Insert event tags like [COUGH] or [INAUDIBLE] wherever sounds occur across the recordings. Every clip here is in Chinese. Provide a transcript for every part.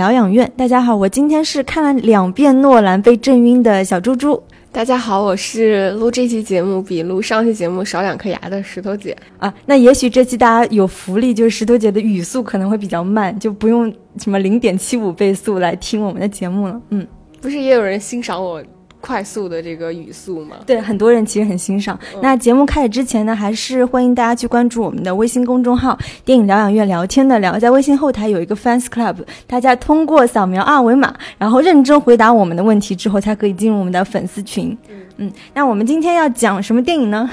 疗养院，大家好，我今天是看了两遍诺兰被震晕的小猪猪。大家好，我是录这期节目比录上期节目少两颗牙的石头姐啊。那也许这期大家有福利，就是石头姐的语速可能会比较慢，就不用什么零点七五倍速来听我们的节目了。嗯，不是也有人欣赏我？快速的这个语速嘛，对很多人其实很欣赏。那节目开始之前呢，还是欢迎大家去关注我们的微信公众号“电影疗养院聊天的聊”。在微信后台有一个 fans club，大家通过扫描二维码，然后认真回答我们的问题之后，才可以进入我们的粉丝群。嗯，那我们今天要讲什么电影呢？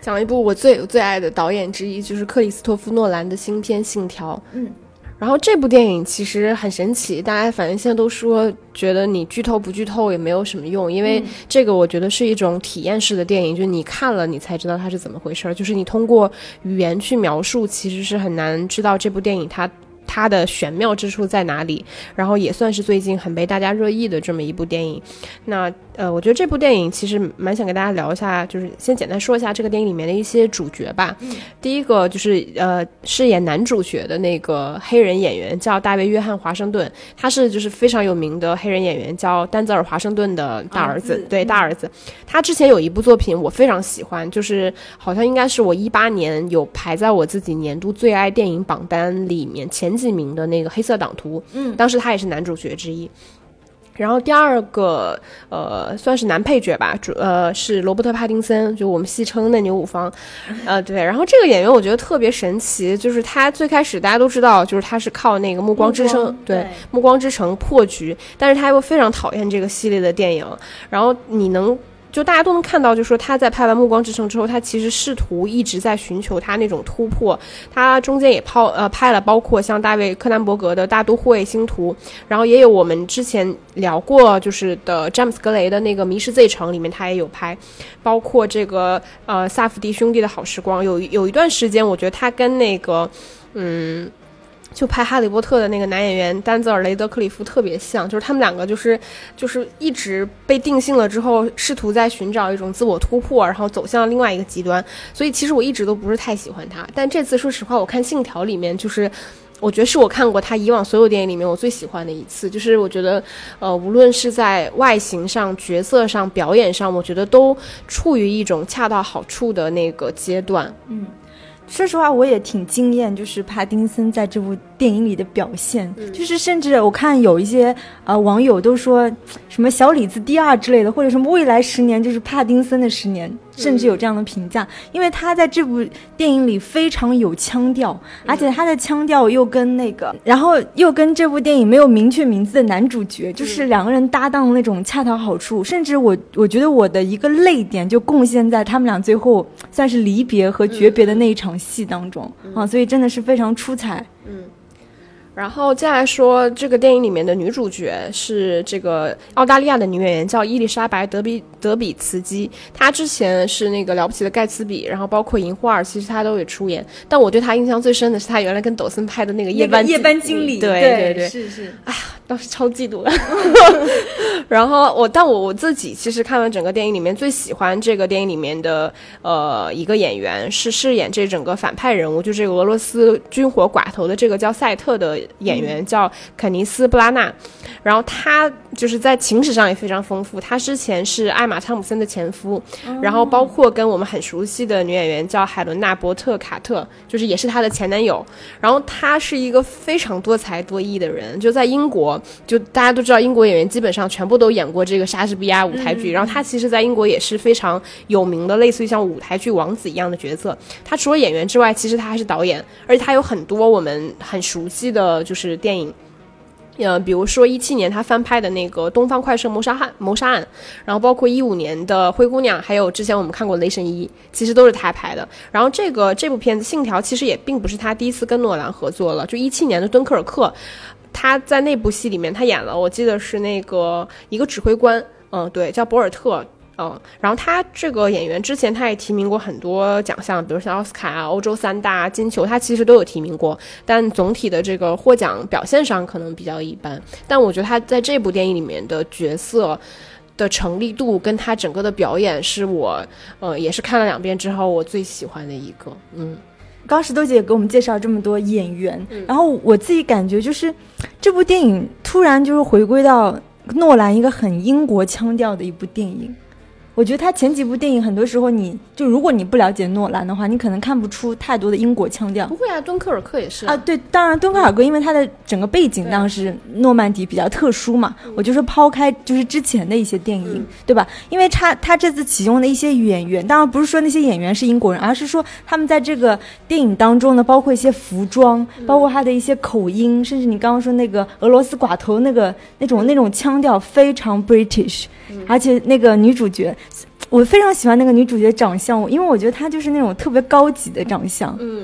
讲一部我最最爱的导演之一，就是克里斯托夫诺兰的新片《信条》。嗯。然后这部电影其实很神奇，大家反正现在都说觉得你剧透不剧透也没有什么用，因为这个我觉得是一种体验式的电影，就你看了你才知道它是怎么回事儿，就是你通过语言去描述，其实是很难知道这部电影它。它的玄妙之处在哪里？然后也算是最近很被大家热议的这么一部电影。那呃，我觉得这部电影其实蛮想跟大家聊一下，就是先简单说一下这个电影里面的一些主角吧。第一个就是呃，饰演男主角的那个黑人演员叫大卫·约翰·华盛顿，他是就是非常有名的黑人演员，叫丹泽尔·华盛顿的大儿子。对，大儿子。他之前有一部作品我非常喜欢，就是好像应该是我一八年有排在我自己年度最爱电影榜单里面前。前几名的那个黑色党徒，嗯，当时他也是男主角之一。然后第二个，呃，算是男配角吧，主呃是罗伯特·帕丁森，就我们戏称嫩牛五方，[LAUGHS] 呃，对。然后这个演员我觉得特别神奇，就是他最开始大家都知道，就是他是靠那个《暮光之城》对《暮光之城》破局，但是他又非常讨厌这个系列的电影。然后你能。就大家都能看到，就说他在拍完《暮光之城》之后，他其实试图一直在寻求他那种突破。他中间也抛呃拍了，包括像大卫·柯南伯格的《大都会》《星图》，然后也有我们之前聊过就是的詹姆斯·格雷的那个《迷失 Z 城》里面他也有拍，包括这个呃萨福迪兄弟的好时光。有有一段时间，我觉得他跟那个嗯。就拍《哈利波特》的那个男演员丹泽尔·雷德克里夫特别像，就是他们两个就是就是一直被定性了之后，试图在寻找一种自我突破，然后走向另外一个极端。所以其实我一直都不是太喜欢他，但这次说实话，我看《信条》里面，就是我觉得是我看过他以往所有电影里面我最喜欢的一次。就是我觉得，呃，无论是在外形上、角色上、表演上，我觉得都处于一种恰到好处的那个阶段。嗯。说实话，我也挺惊艳，就是帕丁森在这部电影里的表现，就是甚至我看有一些呃网友都说什么小李子第二之类的，或者什么未来十年就是帕丁森的十年。甚至有这样的评价，因为他在这部电影里非常有腔调，而且他的腔调又跟那个，然后又跟这部电影没有明确名字的男主角，就是两个人搭档的那种恰到好处。甚至我我觉得我的一个泪点就贡献在他们俩最后算是离别和诀别的那一场戏当中啊，所以真的是非常出彩。嗯。然后接下来说，这个电影里面的女主角是这个澳大利亚的女演员，叫伊丽莎白·德比德比茨基。她之前是那个了不起的盖茨比，然后包括银花儿，其实她都有出演。但我对她印象最深的是她原来跟抖森拍的那个夜班夜班经理。对对对，是是。哎呀，当时 [LAUGHS] 超嫉妒的。[LAUGHS] 然后我，但我我自己其实看完整个电影里面最喜欢这个电影里面的呃一个演员是饰演这整个反派人物，就这个俄罗斯军火寡头的这个叫赛特的。演员叫肯尼斯·布拉纳，然后他就是在情史上也非常丰富。他之前是艾玛·汤姆森的前夫，然后包括跟我们很熟悉的女演员叫海伦娜·伯特卡特，就是也是他的前男友。然后他是一个非常多才多艺的人，就在英国，就大家都知道，英国演员基本上全部都演过这个莎士比亚舞台剧。然后他其实在英国也是非常有名的，类似于像舞台剧王子一样的角色。他除了演员之外，其实他还是导演，而且他有很多我们很熟悉的。就是电影，呃，比如说一七年他翻拍的那个《东方快车谋杀案》谋杀案，然后包括一五年的《灰姑娘》，还有之前我们看过《雷神一》，其实都是他拍的。然后这个这部片子《信条》其实也并不是他第一次跟诺兰合作了，就一七年的《敦刻尔克》，他在那部戏里面他演了，我记得是那个一个指挥官，嗯，对，叫博尔特。嗯，然后他这个演员之前他也提名过很多奖项，比如像奥斯卡啊、欧洲三大、金球，他其实都有提名过。但总体的这个获奖表现上可能比较一般。但我觉得他在这部电影里面的角色的成立度跟他整个的表演，是我呃也是看了两遍之后我最喜欢的一个。嗯，刚石头姐给我们介绍这么多演员，然后我自己感觉就是这部电影突然就是回归到诺兰一个很英国腔调的一部电影。我觉得他前几部电影很多时候，你就如果你不了解诺兰的话，你可能看不出太多的英国腔调。不会啊，敦刻尔克也是啊。对，当然敦刻尔克因为它的整个背景当时诺曼底比较特殊嘛。我就是抛开就是之前的一些电影，对吧？因为他他这次启用的一些演员，当然不是说那些演员是英国人，而是说他们在这个电影当中呢，包括一些服装，包括他的一些口音，甚至你刚刚说那个俄罗斯寡头那个那种那种腔调非常 British，而且那个女主角。我非常喜欢那个女主角长相，因为我觉得她就是那种特别高级的长相。嗯，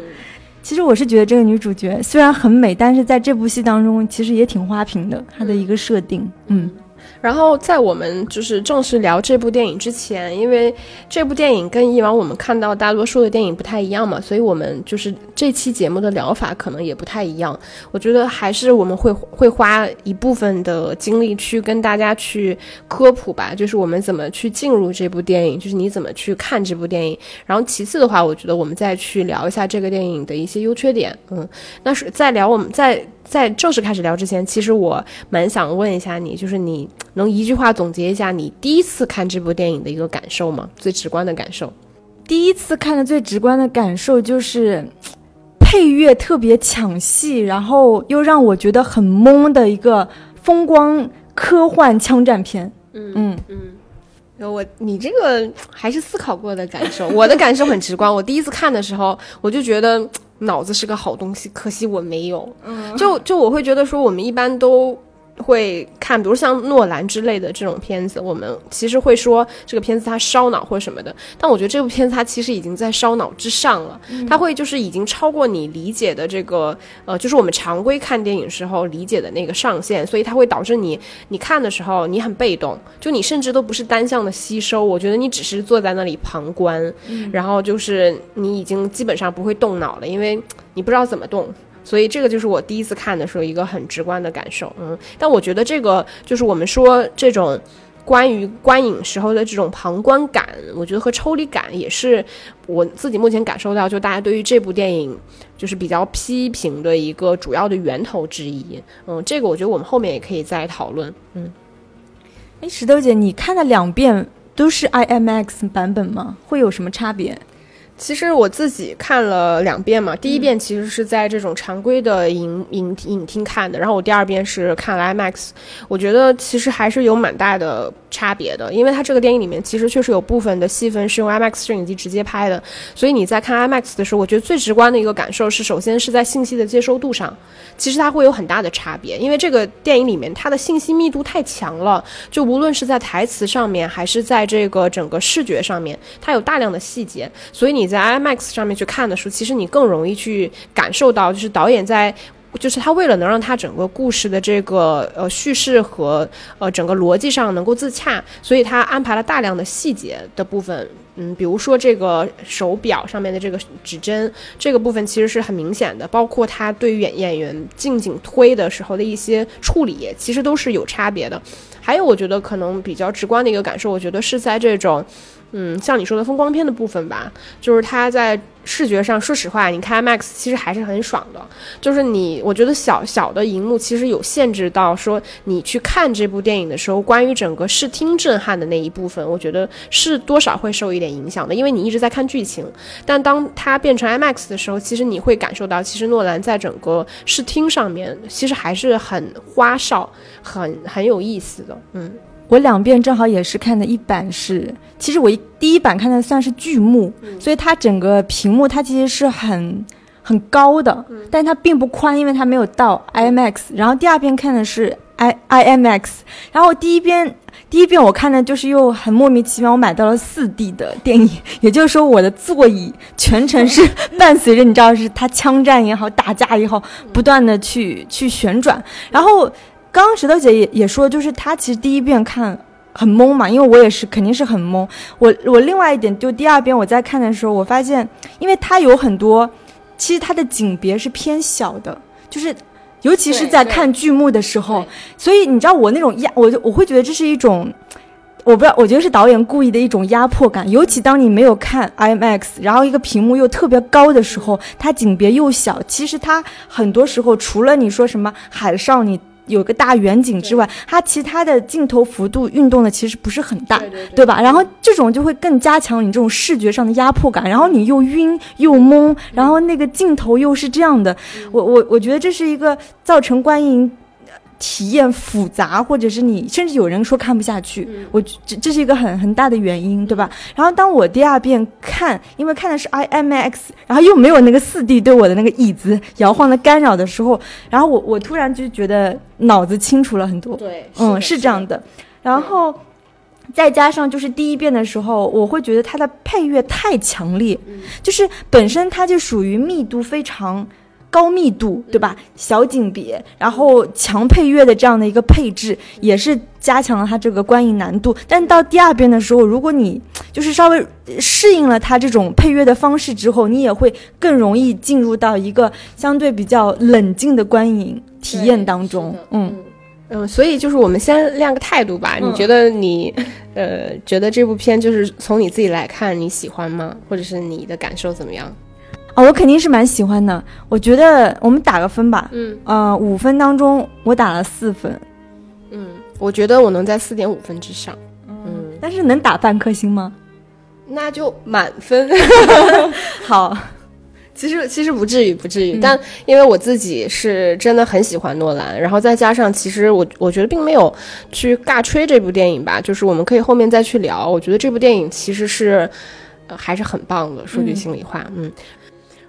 其实我是觉得这个女主角虽然很美，但是在这部戏当中其实也挺花瓶的，她的一个设定。嗯。然后在我们就是正式聊这部电影之前，因为这部电影跟以往我们看到大多数的电影不太一样嘛，所以我们就是这期节目的疗法可能也不太一样。我觉得还是我们会会花一部分的精力去跟大家去科普吧，就是我们怎么去进入这部电影，就是你怎么去看这部电影。然后其次的话，我觉得我们再去聊一下这个电影的一些优缺点。嗯，那是在聊我们在。在正式开始聊之前，其实我蛮想问一下你，就是你能一句话总结一下你第一次看这部电影的一个感受吗？最直观的感受。第一次看的最直观的感受就是，[TSK] 配乐特别抢戏，然后又让我觉得很懵的一个风光科幻枪战片。嗯嗯嗯，我你这个还是思考过的感受，我的感受很直观。我第一次看的时候，我就觉得。脑子是个好东西，可惜我没有。嗯，就就我会觉得说，我们一般都。会看，比如像诺兰之类的这种片子，我们其实会说这个片子它烧脑或者什么的。但我觉得这部片子它其实已经在烧脑之上了，它会就是已经超过你理解的这个呃，就是我们常规看电影时候理解的那个上限，所以它会导致你你看的时候你很被动，就你甚至都不是单向的吸收。我觉得你只是坐在那里旁观，然后就是你已经基本上不会动脑了，因为你不知道怎么动。所以这个就是我第一次看的时候一个很直观的感受，嗯，但我觉得这个就是我们说这种关于观影时候的这种旁观感，我觉得和抽离感也是我自己目前感受到，就大家对于这部电影就是比较批评的一个主要的源头之一，嗯，这个我觉得我们后面也可以再讨论，嗯，哎，石头姐，你看了两遍都是 IMAX 版本吗？会有什么差别？其实我自己看了两遍嘛，第一遍其实是在这种常规的影影影厅看的，然后我第二遍是看了 IMAX，我觉得其实还是有蛮大的差别的，因为它这个电影里面其实确实有部分的戏份是用 IMAX 摄影机直接拍的，所以你在看 IMAX 的时候，我觉得最直观的一个感受是，首先是在信息的接收度上，其实它会有很大的差别，因为这个电影里面它的信息密度太强了，就无论是在台词上面，还是在这个整个视觉上面，它有大量的细节，所以你。在 IMAX 上面去看的时候，其实你更容易去感受到，就是导演在，就是他为了能让他整个故事的这个呃叙事和呃整个逻辑上能够自洽，所以他安排了大量的细节的部分。嗯，比如说这个手表上面的这个指针，这个部分其实是很明显的，包括他对于演演员近景推的时候的一些处理，其实都是有差别的。还有，我觉得可能比较直观的一个感受，我觉得是在这种。嗯，像你说的风光片的部分吧，就是它在视觉上，说实话，你看 IMAX 其实还是很爽的。就是你，我觉得小小的荧幕其实有限制到说你去看这部电影的时候，关于整个视听震撼的那一部分，我觉得是多少会受一点影响的，因为你一直在看剧情。但当它变成 IMAX 的时候，其实你会感受到，其实诺兰在整个视听上面其实还是很花哨、很很有意思的。嗯。我两遍正好也是看的一版是，其实我一第一版看的算是剧目，所以它整个屏幕它其实是很很高的，但它并不宽，因为它没有到 IMAX。然后第二遍看的是 I IMAX，然后第一遍第一遍我看的就是又很莫名其妙，我买到了四 D 的电影，[LAUGHS] 也就是说我的座椅全程是 [LAUGHS] 伴随着你知道是它枪战也好，打架也好，不断的去去旋转。然后刚刚石头姐也也说，就是她其实第一遍看。很懵嘛，因为我也是，肯定是很懵。我我另外一点，就第二遍我在看的时候，我发现，因为它有很多，其实它的景别是偏小的，就是尤其是在看剧目的时候，所以你知道我那种压，我就我会觉得这是一种，我不知道，我觉得是导演故意的一种压迫感。尤其当你没有看 IMAX，然后一个屏幕又特别高的时候，它景别又小，其实它很多时候除了你说什么海上你。有个大远景之外，它其他的镜头幅度运动的其实不是很大，对吧？然后这种就会更加强你这种视觉上的压迫感，然后你又晕又懵，然后那个镜头又是这样的，我我我觉得这是一个造成观影。体验复杂，或者是你甚至有人说看不下去，我这这是一个很很大的原因，对吧？然后当我第二遍看，因为看的是 IMAX，然后又没有那个四 D 对我的那个椅子摇晃的干扰的时候，然后我我突然就觉得脑子清楚了很多。对，嗯，是这样的。然后再加上就是第一遍的时候，我会觉得它的配乐太强烈，就是本身它就属于密度非常。高密度，对吧？小景别，然后强配乐的这样的一个配置，也是加强了它这个观影难度。但到第二遍的时候，如果你就是稍微适应了它这种配乐的方式之后，你也会更容易进入到一个相对比较冷静的观影体验当中。嗯嗯，所以就是我们先亮个态度吧。你觉得你呃，觉得这部片就是从你自己来看，你喜欢吗？或者是你的感受怎么样？啊，我肯定是蛮喜欢的。我觉得我们打个分吧。嗯，呃，五分当中我打了四分。嗯，我觉得我能在四点五分之上。嗯，但是能打半颗星吗？那就满分。[LAUGHS] 好，[LAUGHS] 其实其实不至于不至于，但因为我自己是真的很喜欢诺兰，然后再加上其实我我觉得并没有去尬吹这部电影吧，就是我们可以后面再去聊。我觉得这部电影其实是呃还是很棒的，说句心里话，嗯。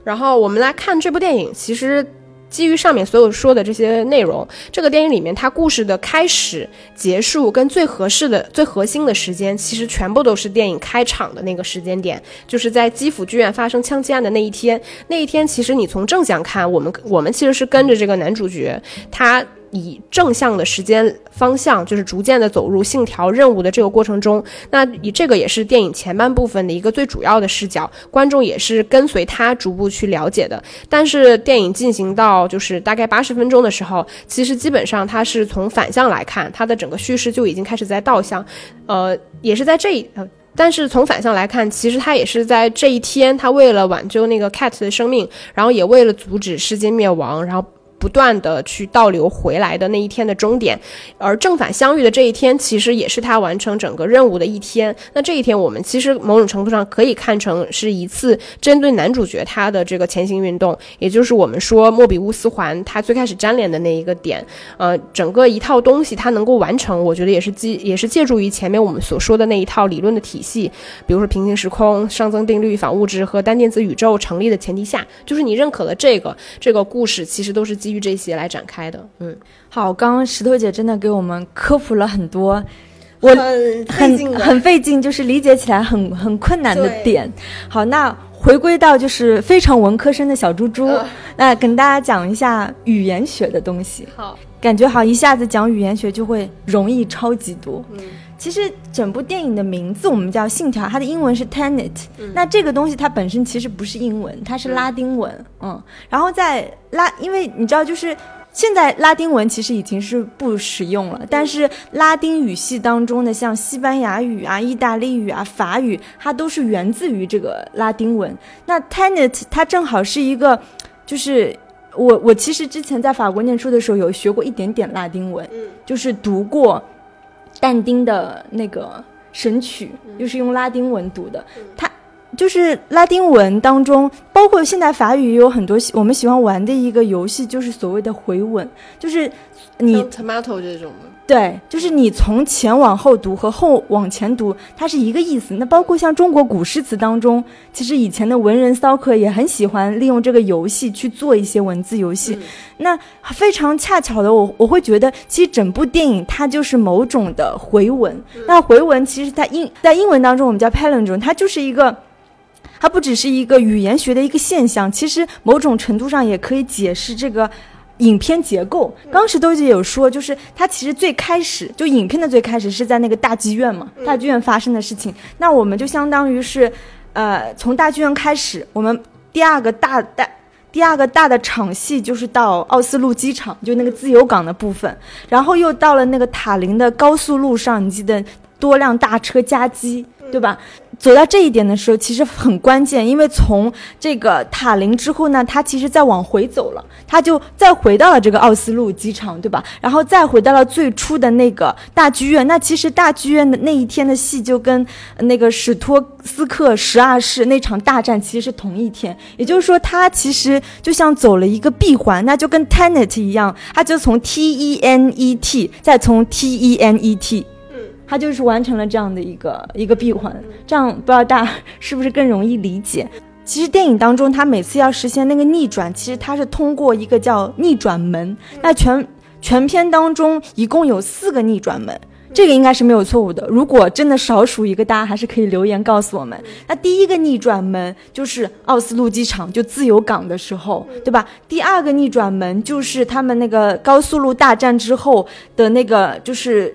然后我们来看这部电影，其实基于上面所有说的这些内容，这个电影里面它故事的开始、结束跟最合适的、最核心的时间，其实全部都是电影开场的那个时间点，就是在基辅剧院发生枪击案的那一天。那一天，其实你从正向看，我们我们其实是跟着这个男主角，他。以正向的时间方向，就是逐渐的走入信条任务的这个过程中，那以这个也是电影前半部分的一个最主要的视角，观众也是跟随他逐步去了解的。但是电影进行到就是大概八十分钟的时候，其实基本上它是从反向来看，它的整个叙事就已经开始在倒向，呃，也是在这一呃，但是从反向来看，其实他也是在这一天，他为了挽救那个 cat 的生命，然后也为了阻止世界灭亡，然后。不断的去倒流回来的那一天的终点，而正反相遇的这一天，其实也是他完成整个任务的一天。那这一天，我们其实某种程度上可以看成是一次针对男主角他的这个前行运动，也就是我们说莫比乌斯环他最开始粘连的那一个点。呃，整个一套东西它能够完成，我觉得也是基也是借助于前面我们所说的那一套理论的体系，比如说平行时空、熵增定律、反物质和单电子宇宙成立的前提下，就是你认可了这个这个故事，其实都是基。基于这些来展开的，嗯，好，刚刚石头姐真的给我们科普了很多，我很很费劲，就是理解起来很很困难的点。好，那回归到就是非常文科生的小猪猪，那跟大家讲一下语言学的东西。好，感觉好一下子讲语言学就会容易超级多。嗯。其实整部电影的名字我们叫《信条》，它的英文是 Tenet。那这个东西它本身其实不是英文，它是拉丁文。嗯，然后在拉，因为你知道，就是现在拉丁文其实已经是不使用了，但是拉丁语系当中的像西班牙语啊、意大利语啊、法语，它都是源自于这个拉丁文。那 Tenet 它正好是一个，就是我我其实之前在法国念书的时候有学过一点点拉丁文，就是读过。但丁的那个《神曲》又是用拉丁文读的，它就是拉丁文当中，包括现代法语也有很多我们喜欢玩的一个游戏，就是所谓的回吻，就是你 tomato 这种吗？对，就是你从前往后读和后往前读，它是一个意思。那包括像中国古诗词当中，其实以前的文人骚客也很喜欢利用这个游戏去做一些文字游戏。那非常恰巧的，我我会觉得，其实整部电影它就是某种的回文。那回文其实它英在英文当中我们叫 palindrome，它就是一个，它不只是一个语言学的一个现象，其实某种程度上也可以解释这个。影片结构，当时都有说，就是它其实最开始就影片的最开始是在那个大剧院嘛，大剧院发生的事情。那我们就相当于是，呃，从大剧院开始，我们第二个大大第二个大的场戏就是到奥斯陆机场，就那个自由港的部分，然后又到了那个塔林的高速路上，你记得多辆大车夹击，对吧？走到这一点的时候，其实很关键，因为从这个塔林之后呢，他其实再往回走了，他就再回到了这个奥斯陆机场，对吧？然后再回到了最初的那个大剧院。那其实大剧院的那一天的戏就跟那个史托斯克十二世那场大战其实是同一天，也就是说，他其实就像走了一个闭环，那就跟 Tenet 一样，他就从 T E N E T 再从 T E N E T。他就是完成了这样的一个一个闭环，这样不知道大家是不是更容易理解？其实电影当中，他每次要实现那个逆转，其实他是通过一个叫逆转门。那全全片当中一共有四个逆转门，这个应该是没有错误的。如果真的少数一个，大家还是可以留言告诉我们。那第一个逆转门就是奥斯陆机场就自由港的时候，对吧？第二个逆转门就是他们那个高速路大战之后的那个就是。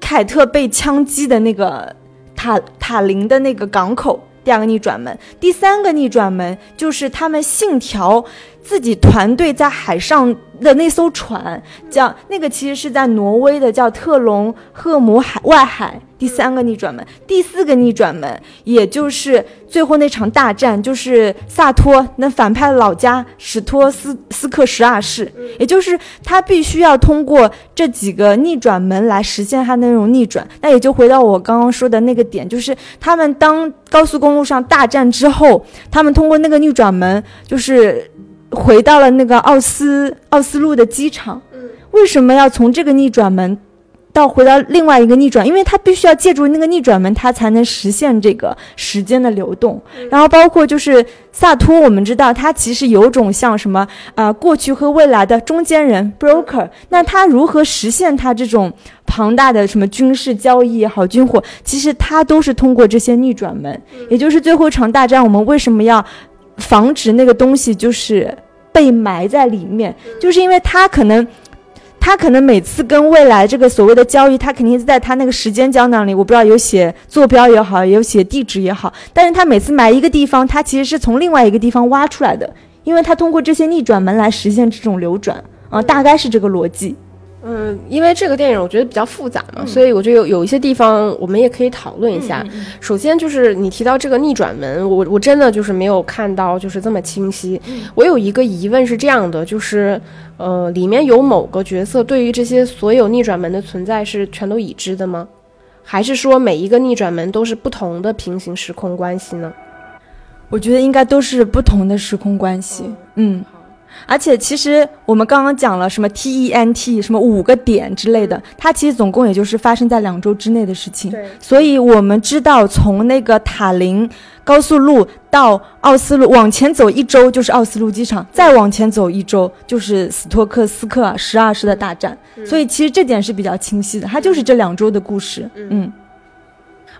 凯特被枪击的那个塔塔林的那个港口，第二个逆转门，第三个逆转门就是他们信条自己团队在海上的那艘船，叫那个其实是在挪威的，叫特隆赫姆海外海。第三个逆转门，第四个逆转门，也就是最后那场大战，就是萨托那反派的老家史托斯斯克十二世，也就是他必须要通过这几个逆转门来实现他那种逆转。那也就回到我刚刚说的那个点，就是他们当高速公路上大战之后，他们通过那个逆转门，就是回到了那个奥斯奥斯陆的机场。为什么要从这个逆转门？到回到另外一个逆转，因为它必须要借助那个逆转门，它才能实现这个时间的流动。然后包括就是萨托，我们知道他其实有种像什么啊，过去和未来的中间人 broker。那他如何实现他这种庞大的什么军事交易也好，军火，其实他都是通过这些逆转门。也就是最后一场大战，我们为什么要防止那个东西就是被埋在里面，就是因为他可能。他可能每次跟未来这个所谓的交易，他肯定是在他那个时间胶囊里，我不知道有写坐标也好，有写地址也好。但是他每次埋一个地方，他其实是从另外一个地方挖出来的，因为他通过这些逆转门来实现这种流转啊，大概是这个逻辑。嗯，因为这个电影我觉得比较复杂嘛，所以我觉得有有一些地方我们也可以讨论一下。首先就是你提到这个逆转门，我我真的就是没有看到就是这么清晰。我有一个疑问是这样的，就是呃，里面有某个角色对于这些所有逆转门的存在是全都已知的吗？还是说每一个逆转门都是不同的平行时空关系呢？我觉得应该都是不同的时空关系。嗯。而且其实我们刚刚讲了什么 T E N T 什么五个点之类的，它其实总共也就是发生在两周之内的事情。对，所以我们知道从那个塔林高速路到奥斯陆往前走一周就是奥斯陆机场，再往前走一周就是斯托克斯克十二师的大战。所以其实这点是比较清晰的，它就是这两周的故事。嗯。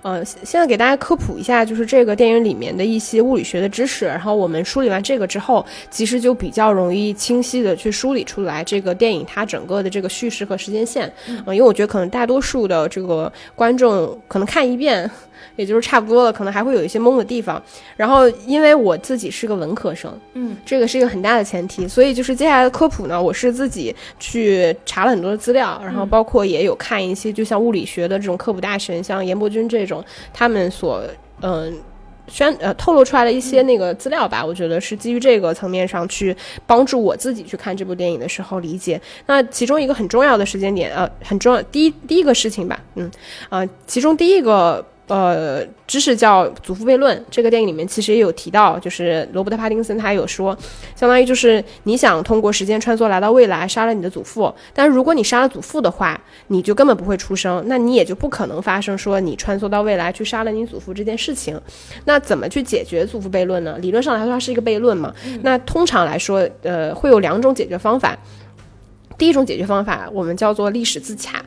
呃，现在给大家科普一下，就是这个电影里面的一些物理学的知识。然后我们梳理完这个之后，其实就比较容易清晰的去梳理出来这个电影它整个的这个叙事和时间线。嗯，因为我觉得可能大多数的这个观众可能看一遍。也就是差不多了，可能还会有一些懵的地方。然后，因为我自己是个文科生，嗯，这个是一个很大的前提，所以就是接下来的科普呢，我是自己去查了很多的资料，然后包括也有看一些，就像物理学的这种科普大神，像严伯钧这种，他们所嗯宣呃透露出来的一些那个资料吧，我觉得是基于这个层面上去帮助我自己去看这部电影的时候理解。那其中一个很重要的时间点，呃，很重要，第一第一个事情吧，嗯，啊，其中第一个。呃知识叫祖父悖论，这个电影里面其实也有提到，就是罗伯特·帕丁森他有说，相当于就是你想通过时间穿梭来到未来，杀了你的祖父，但是如果你杀了祖父的话，你就根本不会出生，那你也就不可能发生说你穿梭到未来去杀了你祖父这件事情。那怎么去解决祖父悖论呢？理论上来说，它是一个悖论嘛。那通常来说，呃，会有两种解决方法。第一种解决方法，我们叫做历史自洽。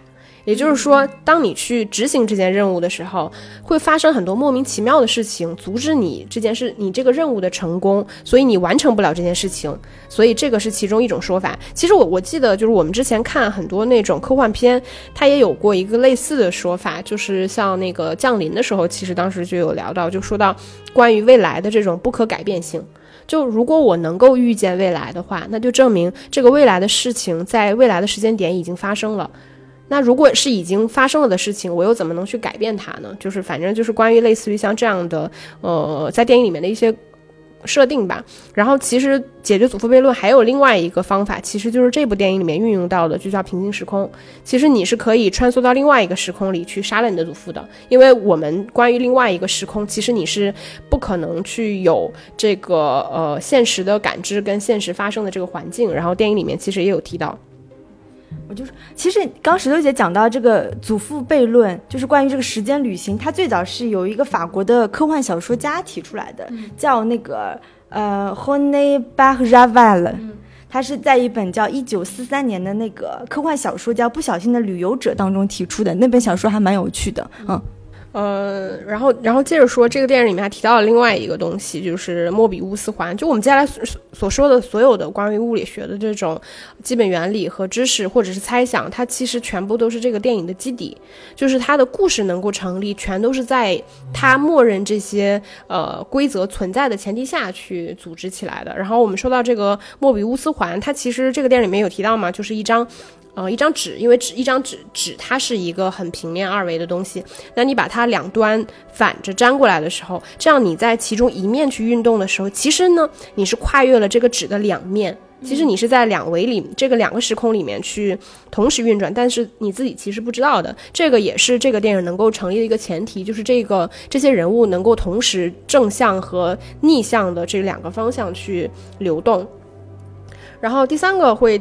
也就是说，当你去执行这件任务的时候，会发生很多莫名其妙的事情，阻止你这件事、你这个任务的成功，所以你完成不了这件事情。所以这个是其中一种说法。其实我我记得，就是我们之前看很多那种科幻片，它也有过一个类似的说法，就是像那个降临的时候，其实当时就有聊到，就说到关于未来的这种不可改变性。就如果我能够预见未来的话，那就证明这个未来的事情在未来的时间点已经发生了。那如果是已经发生了的事情，我又怎么能去改变它呢？就是反正就是关于类似于像这样的，呃，在电影里面的一些设定吧。然后其实解决祖父悖论还有另外一个方法，其实就是这部电影里面运用到的，就叫平行时空。其实你是可以穿梭到另外一个时空里去杀了你的祖父的，因为我们关于另外一个时空，其实你是不可能去有这个呃现实的感知跟现实发生的这个环境。然后电影里面其实也有提到。我就是，其实刚石头姐讲到这个祖父悖论，就是关于这个时间旅行，它最早是由一个法国的科幻小说家提出来的，叫那个呃 h o n e Barraval，他是在一本叫一九四三年的那个科幻小说叫《不小心的旅游者》当中提出的，那本小说还蛮有趣的，嗯。呃，然后，然后接着说，这个电影里面还提到了另外一个东西，就是莫比乌斯环。就我们接下来所所说的所有的关于物理学的这种基本原理和知识，或者是猜想，它其实全部都是这个电影的基底。就是它的故事能够成立，全都是在它默认这些呃规则存在的前提下去组织起来的。然后我们说到这个莫比乌斯环，它其实这个电影里面有提到嘛，就是一张。呃，一张纸，因为纸一张纸纸它是一个很平面二维的东西，那你把它两端反着粘过来的时候，这样你在其中一面去运动的时候，其实呢你是跨越了这个纸的两面，其实你是在两维里这个两个时空里面去同时运转，但是你自己其实不知道的，这个也是这个电影能够成立的一个前提，就是这个这些人物能够同时正向和逆向的这两个方向去流动，然后第三个会。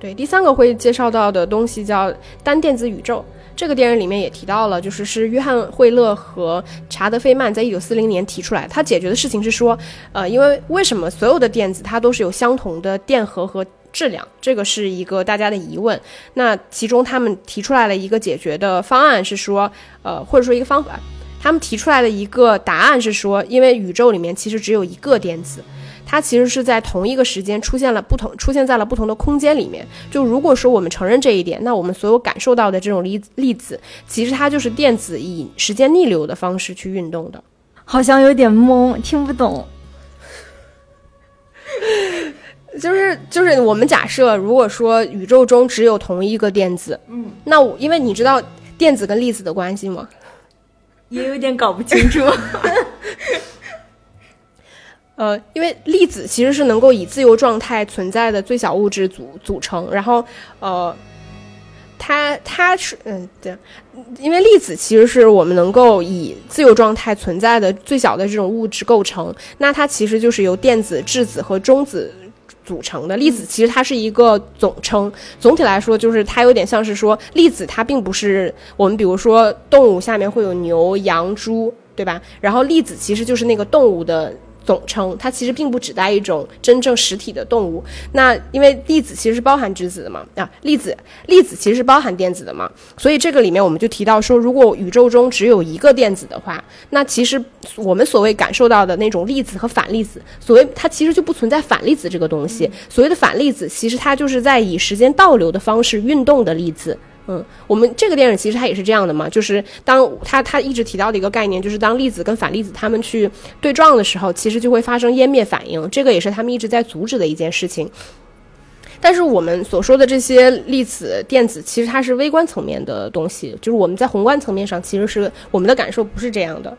对，第三个会介绍到的东西叫单电子宇宙。这个电影里面也提到了，就是是约翰惠勒和查德费曼在一九四零年提出来。他解决的事情是说，呃，因为为什么所有的电子它都是有相同的电荷和质量，这个是一个大家的疑问。那其中他们提出来了一个解决的方案是说，呃，或者说一个方法，他们提出来的一个答案是说，因为宇宙里面其实只有一个电子。它其实是在同一个时间出现了不同，出现在了不同的空间里面。就如果说我们承认这一点，那我们所有感受到的这种粒粒子，其实它就是电子以时间逆流的方式去运动的。好像有点懵，听不懂。[LAUGHS] 就是就是我们假设，如果说宇宙中只有同一个电子，嗯，那我因为你知道电子跟粒子的关系吗？也有点搞不清楚。[LAUGHS] 呃，因为粒子其实是能够以自由状态存在的最小物质组组成，然后，呃，它它是嗯对，因为粒子其实是我们能够以自由状态存在的最小的这种物质构成，那它其实就是由电子、质子和中子组成的。粒子其实它是一个总称，总体来说就是它有点像是说粒子它并不是我们比如说动物下面会有牛、羊、猪，对吧？然后粒子其实就是那个动物的。总称，它其实并不指代一种真正实体的动物。那因为粒子其实是包含质子的嘛，啊，粒子粒子其实是包含电子的嘛，所以这个里面我们就提到说，如果宇宙中只有一个电子的话，那其实我们所谓感受到的那种粒子和反粒子，所谓它其实就不存在反粒子这个东西。所谓的反粒子，其实它就是在以时间倒流的方式运动的粒子。嗯，我们这个电影其实它也是这样的嘛，就是当它它一直提到的一个概念，就是当粒子跟反粒子它们去对撞的时候，其实就会发生湮灭反应，这个也是他们一直在阻止的一件事情。但是我们所说的这些粒子电子，其实它是微观层面的东西，就是我们在宏观层面上，其实是我们的感受不是这样的。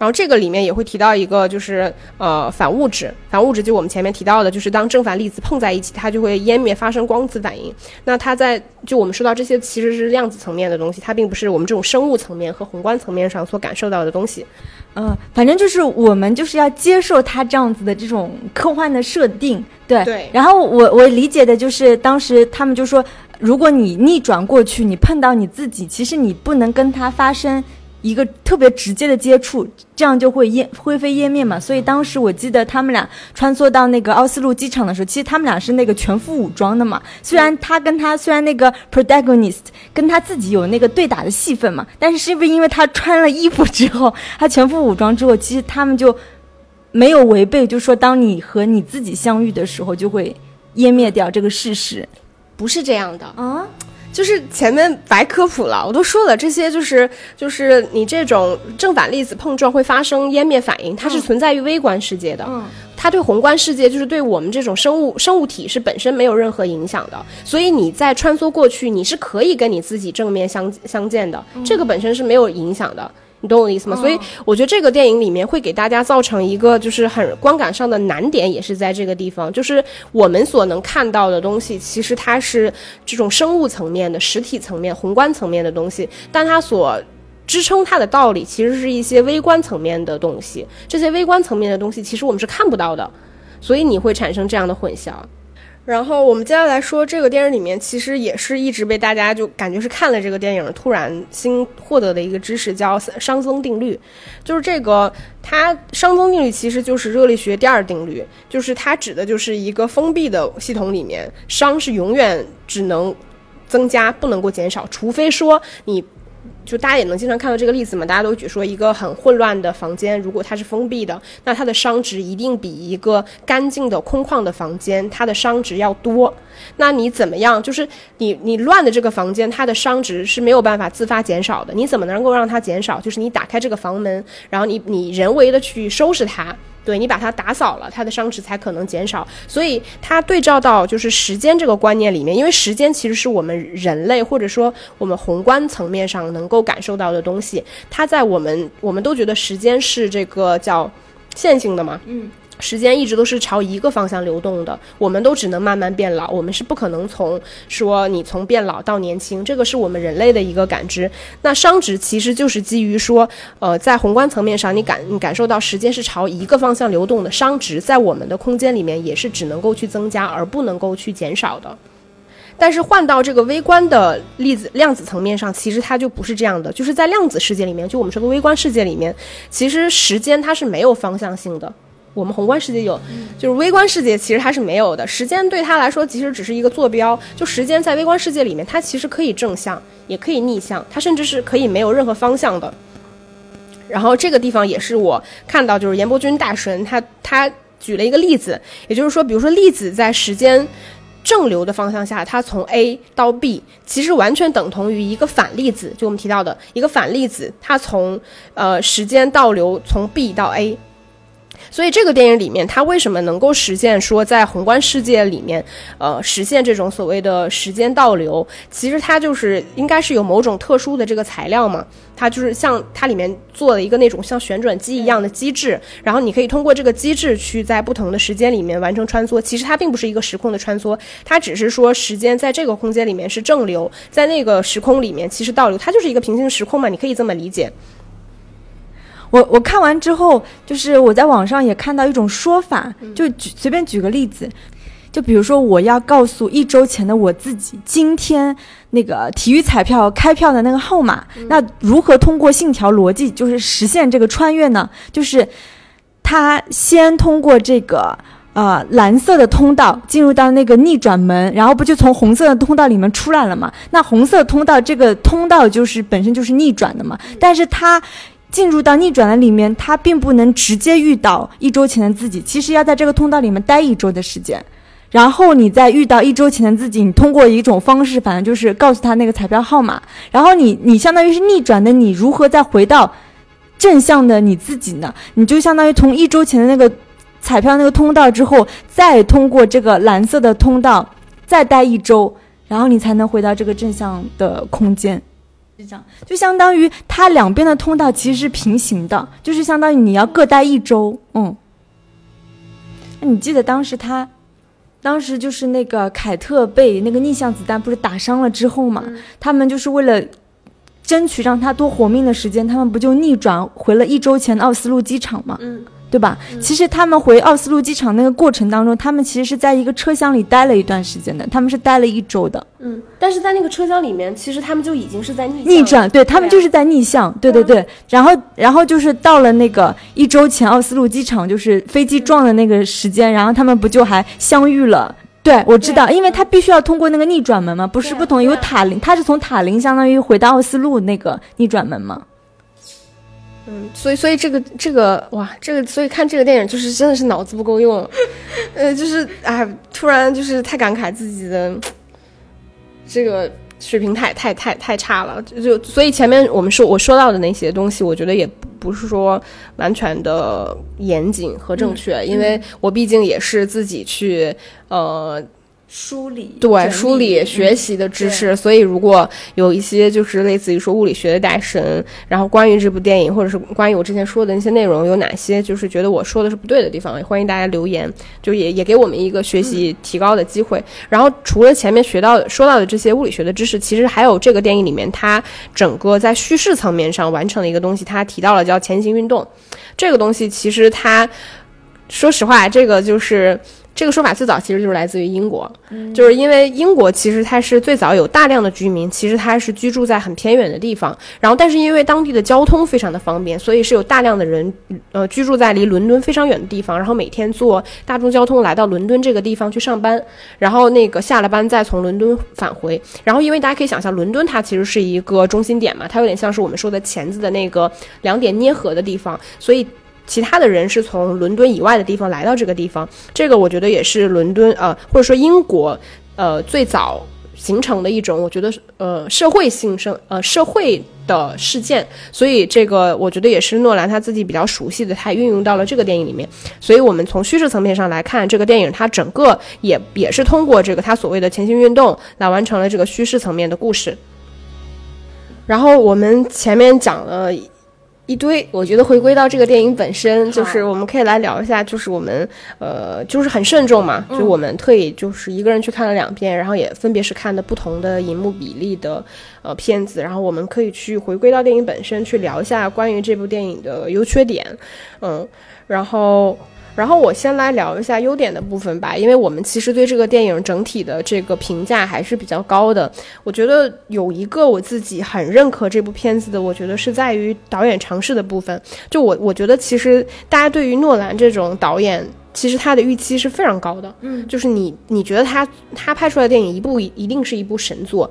然后这个里面也会提到一个，就是呃反物质，反物质就我们前面提到的，就是当正反粒子碰在一起，它就会湮灭，发生光子反应。那它在就我们说到这些其实是量子层面的东西，它并不是我们这种生物层面和宏观层面上所感受到的东西。嗯，反正就是我们就是要接受它这样子的这种科幻的设定，对。对。然后我我理解的就是当时他们就说，如果你逆转过去，你碰到你自己，其实你不能跟它发生一个特别直接的接触，这样就会烟灰飞烟灭嘛。所以当时我记得他们俩穿梭到那个奥斯陆机场的时候，其实他们俩是那个全副武装的嘛。虽然他跟他虽然那个 protagonist 跟他自己有那个对打的戏份嘛，但是是不是因为他穿了衣服之后，他全副武装之后，其实他们就没有违背，就说当你和你自己相遇的时候，就会湮灭掉这个事实。不是这样的啊，就是前面白科普了，我都说了，这些就是就是你这种正反粒子碰撞会发生湮灭反应，它是存在于微观世界的，嗯，它对宏观世界就是对我们这种生物生物体是本身没有任何影响的，所以你在穿梭过去，你是可以跟你自己正面相相见的，这个本身是没有影响的。你懂我的意思吗？所以我觉得这个电影里面会给大家造成一个就是很观感上的难点，也是在这个地方，就是我们所能看到的东西，其实它是这种生物层面的、实体层面、宏观层面的东西，但它所支撑它的道理，其实是一些微观层面的东西。这些微观层面的东西，其实我们是看不到的，所以你会产生这样的混淆。然后我们接下来说这个电影里面，其实也是一直被大家就感觉是看了这个电影突然新获得的一个知识，叫熵增定律。就是这个，它熵增定律其实就是热力学第二定律，就是它指的就是一个封闭的系统里面，熵是永远只能增加，不能够减少，除非说你。就大家也能经常看到这个例子嘛？大家都举说一个很混乱的房间，如果它是封闭的，那它的熵值一定比一个干净的空旷的房间它的熵值要多。那你怎么样？就是你你乱的这个房间，它的熵值是没有办法自发减少的。你怎么能够让它减少？就是你打开这个房门，然后你你人为的去收拾它。对你把它打扫了，它的伤势才可能减少。所以它对照到就是时间这个观念里面，因为时间其实是我们人类或者说我们宏观层面上能够感受到的东西。它在我们我们都觉得时间是这个叫线性的嘛，嗯。时间一直都是朝一个方向流动的，我们都只能慢慢变老，我们是不可能从说你从变老到年轻，这个是我们人类的一个感知。那熵值其实就是基于说，呃，在宏观层面上，你感你感受到时间是朝一个方向流动的，熵值在我们的空间里面也是只能够去增加，而不能够去减少的。但是换到这个微观的粒子量子层面上，其实它就不是这样的，就是在量子世界里面，就我们说的微观世界里面，其实时间它是没有方向性的。我们宏观世界有，就是微观世界其实它是没有的。时间对它来说其实只是一个坐标，就时间在微观世界里面，它其实可以正向，也可以逆向，它甚至是可以没有任何方向的。然后这个地方也是我看到，就是严伯钧大神他他举了一个例子，也就是说，比如说粒子在时间正流的方向下，它从 A 到 B，其实完全等同于一个反粒子，就我们提到的一个反粒子，它从呃时间倒流从 B 到 A。所以这个电影里面，它为什么能够实现说在宏观世界里面，呃，实现这种所谓的时间倒流？其实它就是应该是有某种特殊的这个材料嘛，它就是像它里面做了一个那种像旋转机一样的机制，然后你可以通过这个机制去在不同的时间里面完成穿梭。其实它并不是一个时空的穿梭，它只是说时间在这个空间里面是正流，在那个时空里面其实倒流，它就是一个平行时空嘛，你可以这么理解。我我看完之后，就是我在网上也看到一种说法，就举随便举个例子，就比如说我要告诉一周前的我自己，今天那个体育彩票开票的那个号码，那如何通过信条逻辑就是实现这个穿越呢？就是他先通过这个呃蓝色的通道进入到那个逆转门，然后不就从红色的通道里面出来了嘛？那红色通道这个通道就是本身就是逆转的嘛，但是它。进入到逆转的里面，他并不能直接遇到一周前的自己，其实要在这个通道里面待一周的时间，然后你再遇到一周前的自己，你通过一种方式，反正就是告诉他那个彩票号码，然后你你相当于是逆转的，你如何再回到正向的你自己呢？你就相当于从一周前的那个彩票那个通道之后，再通过这个蓝色的通道再待一周，然后你才能回到这个正向的空间。是这样，就相当于它两边的通道其实是平行的，就是相当于你要各待一周。嗯，那你记得当时他，当时就是那个凯特被那个逆向子弹不是打伤了之后嘛，他们就是为了争取让他多活命的时间，他们不就逆转回了一周前的奥斯陆机场嘛？嗯。对吧？其实他们回奥斯陆机场那个过程当中，他们其实是在一个车厢里待了一段时间的，他们是待了一周的。嗯，但是在那个车厢里面，其实他们就已经是在逆逆转，对他们就是在逆向，对对对。然后，然后就是到了那个一周前奥斯陆机场，就是飞机撞的那个时间，然后他们不就还相遇了？对，我知道，因为他必须要通过那个逆转门嘛，不是不同有塔林，他是从塔林相当于回到奥斯陆那个逆转门嘛。嗯，所以所以这个这个哇，这个所以看这个电影就是真的是脑子不够用，[LAUGHS] 呃，就是哎，突然就是太感慨自己的这个水平太太太太差了，就所以前面我们说我说到的那些东西，我觉得也不是说完全的严谨和正确，因为我毕竟也是自己去呃。梳理对梳理学习的知识，所以如果有一些就是类似于说物理学的大神，然后关于这部电影或者是关于我之前说的那些内容有哪些就是觉得我说的是不对的地方，也欢迎大家留言，就也也给我们一个学习提高的机会。然后除了前面学到说到的这些物理学的知识，其实还有这个电影里面它整个在叙事层面上完成了一个东西，它提到了叫前行运动，这个东西其实它说实话，这个就是。这个说法最早其实就是来自于英国，就是因为英国其实它是最早有大量的居民，其实它是居住在很偏远的地方，然后但是因为当地的交通非常的方便，所以是有大量的人呃居住在离伦敦非常远的地方，然后每天坐大众交通来到伦敦这个地方去上班，然后那个下了班再从伦敦返回，然后因为大家可以想象伦敦它其实是一个中心点嘛，它有点像是我们说的钳子的那个两点捏合的地方，所以。其他的人是从伦敦以外的地方来到这个地方，这个我觉得也是伦敦呃或者说英国呃最早形成的一种，我觉得呃社会性生呃社会的事件，所以这个我觉得也是诺兰他自己比较熟悉的，他也运用到了这个电影里面。所以我们从叙事层面上来看，这个电影它整个也也是通过这个他所谓的前行运动来完成了这个叙事层面的故事。然后我们前面讲了。一堆，我觉得回归到这个电影本身，就是我们可以来聊一下，就是我们呃，就是很慎重嘛，就我们特意就是一个人去看了两遍，然后也分别是看的不同的荧幕比例的呃片子，然后我们可以去回归到电影本身去聊一下关于这部电影的优缺点，嗯，然后。然后我先来聊一下优点的部分吧，因为我们其实对这个电影整体的这个评价还是比较高的。我觉得有一个我自己很认可这部片子的，我觉得是在于导演尝试的部分。就我我觉得其实大家对于诺兰这种导演，其实他的预期是非常高的。嗯，就是你你觉得他他拍出来的电影一部一定是一部神作，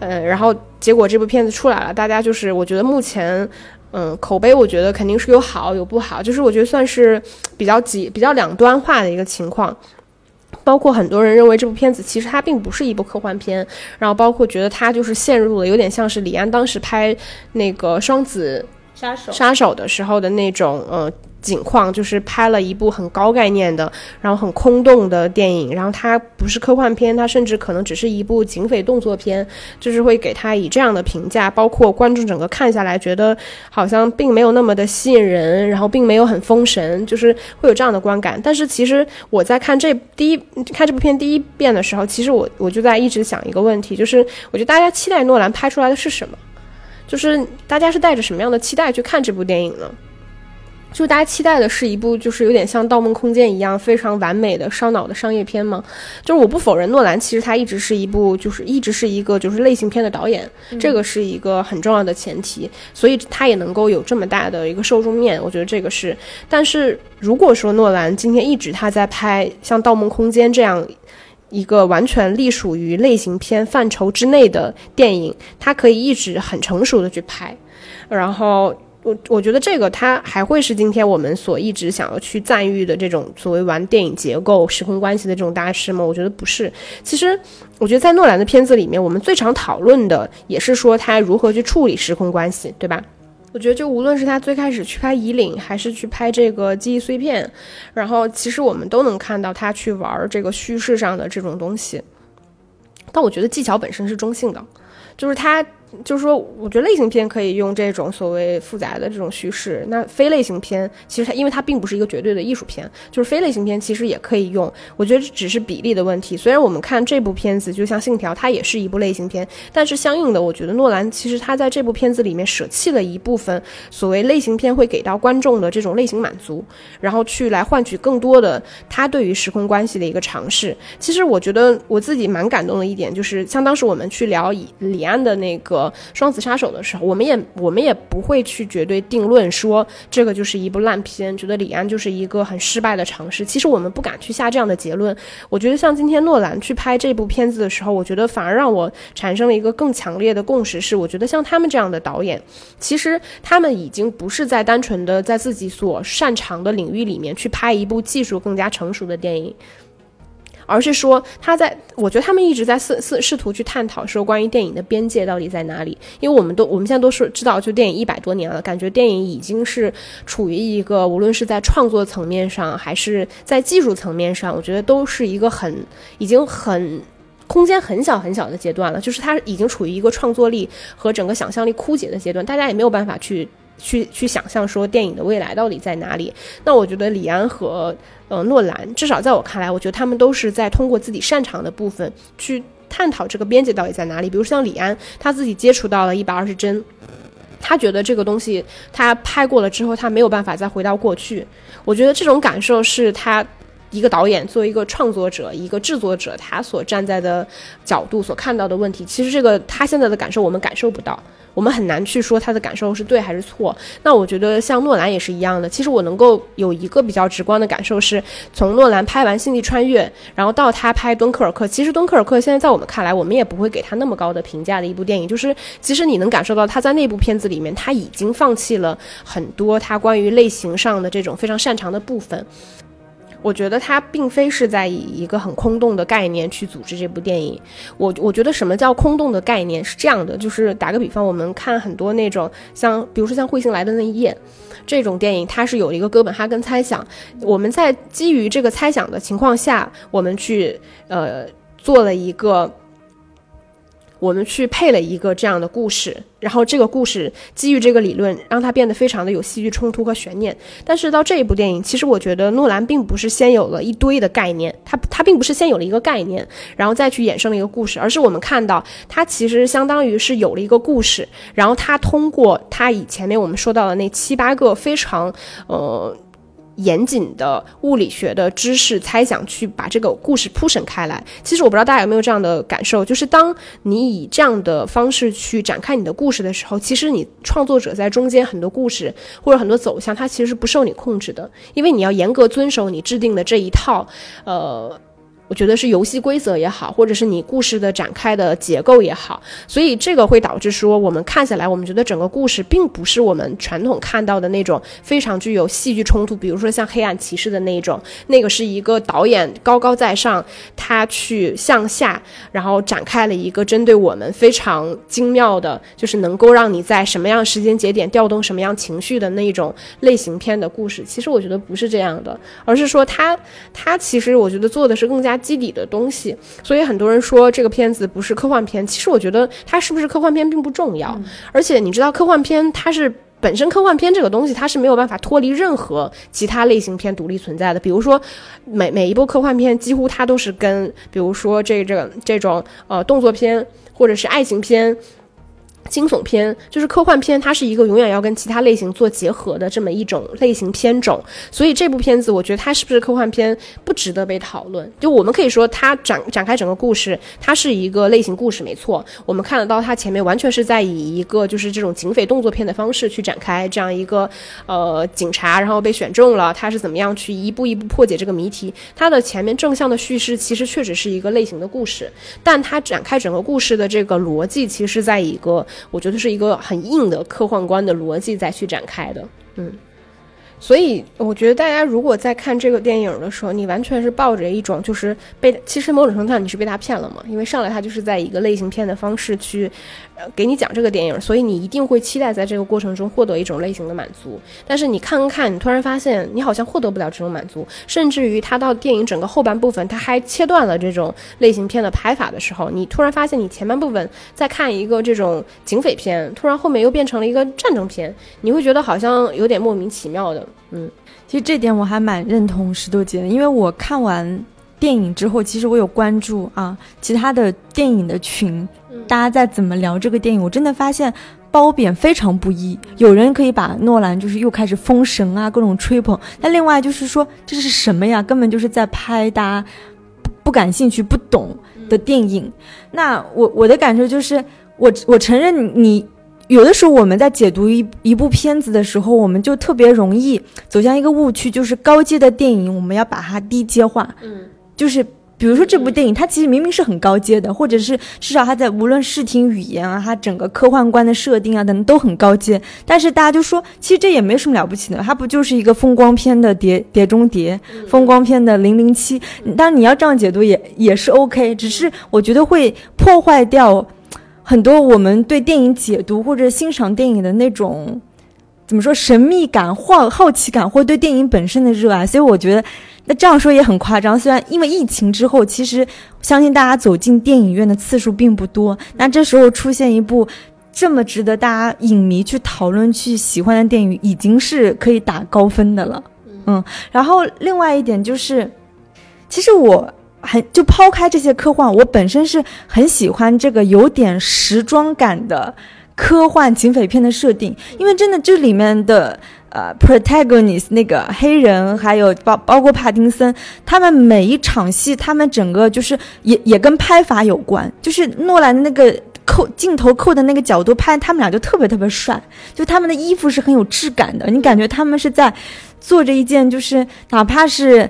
呃，然后结果这部片子出来了，大家就是我觉得目前。嗯，口碑我觉得肯定是有好有不好，就是我觉得算是比较几比较两端化的一个情况。包括很多人认为这部片子其实它并不是一部科幻片，然后包括觉得它就是陷入了有点像是李安当时拍那个双子杀手杀手的时候的那种呃。景况就是拍了一部很高概念的，然后很空洞的电影，然后它不是科幻片，它甚至可能只是一部警匪动作片，就是会给他以这样的评价。包括观众整个看下来，觉得好像并没有那么的吸引人，然后并没有很封神，就是会有这样的观感。但是其实我在看这第一看这部片第一遍的时候，其实我我就在一直想一个问题，就是我觉得大家期待诺兰拍出来的是什么？就是大家是带着什么样的期待去看这部电影呢？就大家期待的是一部就是有点像《盗梦空间》一样非常完美的烧脑的商业片吗？就是我不否认诺兰其实他一直是一部就是一直是一个就是类型片的导演，这个是一个很重要的前提，所以他也能够有这么大的一个受众面，我觉得这个是。但是如果说诺兰今天一直他在拍像《盗梦空间》这样一个完全隶属于类型片范畴之内的电影，他可以一直很成熟的去拍，然后。我我觉得这个它还会是今天我们所一直想要去赞誉的这种所谓玩电影结构、时空关系的这种大师吗？我觉得不是。其实，我觉得在诺兰的片子里面，我们最常讨论的也是说他如何去处理时空关系，对吧？我觉得就无论是他最开始去拍《夷岭》，还是去拍这个记忆碎片，然后其实我们都能看到他去玩这个叙事上的这种东西。但我觉得技巧本身是中性的，就是他。就是说，我觉得类型片可以用这种所谓复杂的这种叙事，那非类型片其实它因为它并不是一个绝对的艺术片，就是非类型片其实也可以用。我觉得只是比例的问题。虽然我们看这部片子，就像《信条》，它也是一部类型片，但是相应的，我觉得诺兰其实他在这部片子里面舍弃了一部分所谓类型片会给到观众的这种类型满足，然后去来换取更多的他对于时空关系的一个尝试。其实我觉得我自己蛮感动的一点，就是像当时我们去聊以李安的那个。双子杀手的时候，我们也我们也不会去绝对定论说这个就是一部烂片，觉得李安就是一个很失败的尝试。其实我们不敢去下这样的结论。我觉得像今天诺兰去拍这部片子的时候，我觉得反而让我产生了一个更强烈的共识，是我觉得像他们这样的导演，其实他们已经不是在单纯的在自己所擅长的领域里面去拍一部技术更加成熟的电影。而是说，他在，我觉得他们一直在试试试图去探讨说，关于电影的边界到底在哪里？因为我们都我们现在都是知道，就电影一百多年了，感觉电影已经是处于一个无论是在创作层面上，还是在技术层面上，我觉得都是一个很已经很空间很小很小的阶段了，就是它已经处于一个创作力和整个想象力枯竭的阶段，大家也没有办法去。去去想象说电影的未来到底在哪里？那我觉得李安和呃诺兰，至少在我看来，我觉得他们都是在通过自己擅长的部分去探讨这个边界到底在哪里。比如像李安，他自己接触到了一百二十帧，他觉得这个东西他拍过了之后，他没有办法再回到过去。我觉得这种感受是他一个导演作为一个创作者、一个制作者，他所站在的角度所看到的问题。其实这个他现在的感受，我们感受不到。我们很难去说他的感受是对还是错。那我觉得像诺兰也是一样的。其实我能够有一个比较直观的感受，是从诺兰拍完《星际穿越》，然后到他拍《敦刻尔克》。其实《敦刻尔克》现在在我们看来，我们也不会给他那么高的评价的一部电影。就是其实你能感受到他在那部片子里面，他已经放弃了很多他关于类型上的这种非常擅长的部分。我觉得它并非是在以一个很空洞的概念去组织这部电影。我我觉得什么叫空洞的概念是这样的，就是打个比方，我们看很多那种像，比如说像彗星来的那一夜这种电影，它是有一个哥本哈根猜想。我们在基于这个猜想的情况下，我们去呃做了一个。我们去配了一个这样的故事，然后这个故事基于这个理论，让它变得非常的有戏剧冲突和悬念。但是到这一部电影，其实我觉得诺兰并不是先有了一堆的概念，他他并不是先有了一个概念，然后再去衍生了一个故事，而是我们看到他其实相当于是有了一个故事，然后他通过他以前面我们说到的那七八个非常呃。严谨的物理学的知识猜想去把这个故事铺陈开来。其实我不知道大家有没有这样的感受，就是当你以这样的方式去展开你的故事的时候，其实你创作者在中间很多故事或者很多走向，它其实是不受你控制的，因为你要严格遵守你制定的这一套，呃。我觉得是游戏规则也好，或者是你故事的展开的结构也好，所以这个会导致说，我们看下来，我们觉得整个故事并不是我们传统看到的那种非常具有戏剧冲突，比如说像《黑暗骑士》的那一种，那个是一个导演高高在上，他去向下，然后展开了一个针对我们非常精妙的，就是能够让你在什么样时间节点调动什么样情绪的那一种类型片的故事。其实我觉得不是这样的，而是说他他其实我觉得做的是更加。基底的东西，所以很多人说这个片子不是科幻片。其实我觉得它是不是科幻片并不重要，而且你知道科幻片它是本身科幻片这个东西它是没有办法脱离任何其他类型片独立存在的。比如说每每一部科幻片几乎它都是跟比如说这这个这种呃动作片或者是爱情片。惊悚片就是科幻片，它是一个永远要跟其他类型做结合的这么一种类型片种。所以这部片子，我觉得它是不是科幻片不值得被讨论。就我们可以说，它展展开整个故事，它是一个类型故事，没错。我们看得到它前面完全是在以一个就是这种警匪动作片的方式去展开这样一个呃警察，然后被选中了，他是怎么样去一步一步破解这个谜题。它的前面正向的叙事其实确实是一个类型的故事，但它展开整个故事的这个逻辑，其实在一个。我觉得是一个很硬的科幻观的逻辑再去展开的，嗯，所以我觉得大家如果在看这个电影的时候，你完全是抱着一种就是被，其实某种程度上你是被他骗了嘛，因为上来他就是在一个类型片的方式去，给你讲这个电影，所以你一定会期待在这个过程中获得一种类型的满足。但是你看看，你突然发现你好像获得不了这种满足，甚至于他到电影整个后半部分，他还切断了这种类型片的拍法的时候，你突然发现你前半部分在看一个这种警匪片，突然后面又变成了一个战争片，你会觉得好像有点莫名其妙的。嗯，其实这点我还蛮认同石头姐的，因为我看完。电影之后，其实我有关注啊，其他的电影的群，大家在怎么聊这个电影？我真的发现褒贬非常不一。有人可以把诺兰就是又开始封神啊，各种吹捧；那另外就是说这是什么呀？根本就是在拍大家不感兴趣、不懂的电影。那我我的感受就是，我我承认你有的时候我们在解读一一部片子的时候，我们就特别容易走向一个误区，就是高阶的电影我们要把它低阶化。嗯。就是，比如说这部电影，它其实明明是很高阶的，或者是至少它在无论视听语言啊，它整个科幻观的设定啊等都很高阶。但是大家就说，其实这也没什么了不起的，它不就是一个风光片的碟碟中谍，风光片的零零七。当然你要这样解读也也是 OK，只是我觉得会破坏掉很多我们对电影解读或者欣赏电影的那种怎么说神秘感、好好奇感，或对电影本身的热爱。所以我觉得。那这样说也很夸张，虽然因为疫情之后，其实相信大家走进电影院的次数并不多。那这时候出现一部这么值得大家影迷去讨论、去喜欢的电影，已经是可以打高分的了。嗯，然后另外一点就是，其实我很就抛开这些科幻，我本身是很喜欢这个有点时装感的科幻警匪片的设定，因为真的这里面的。呃，protagonist 那个黑人，还有包包括帕丁森，他们每一场戏，他们整个就是也也跟拍法有关，就是诺兰的那个扣镜头扣的那个角度拍，他们俩就特别特别帅，就他们的衣服是很有质感的，你感觉他们是在做着一件，就是哪怕是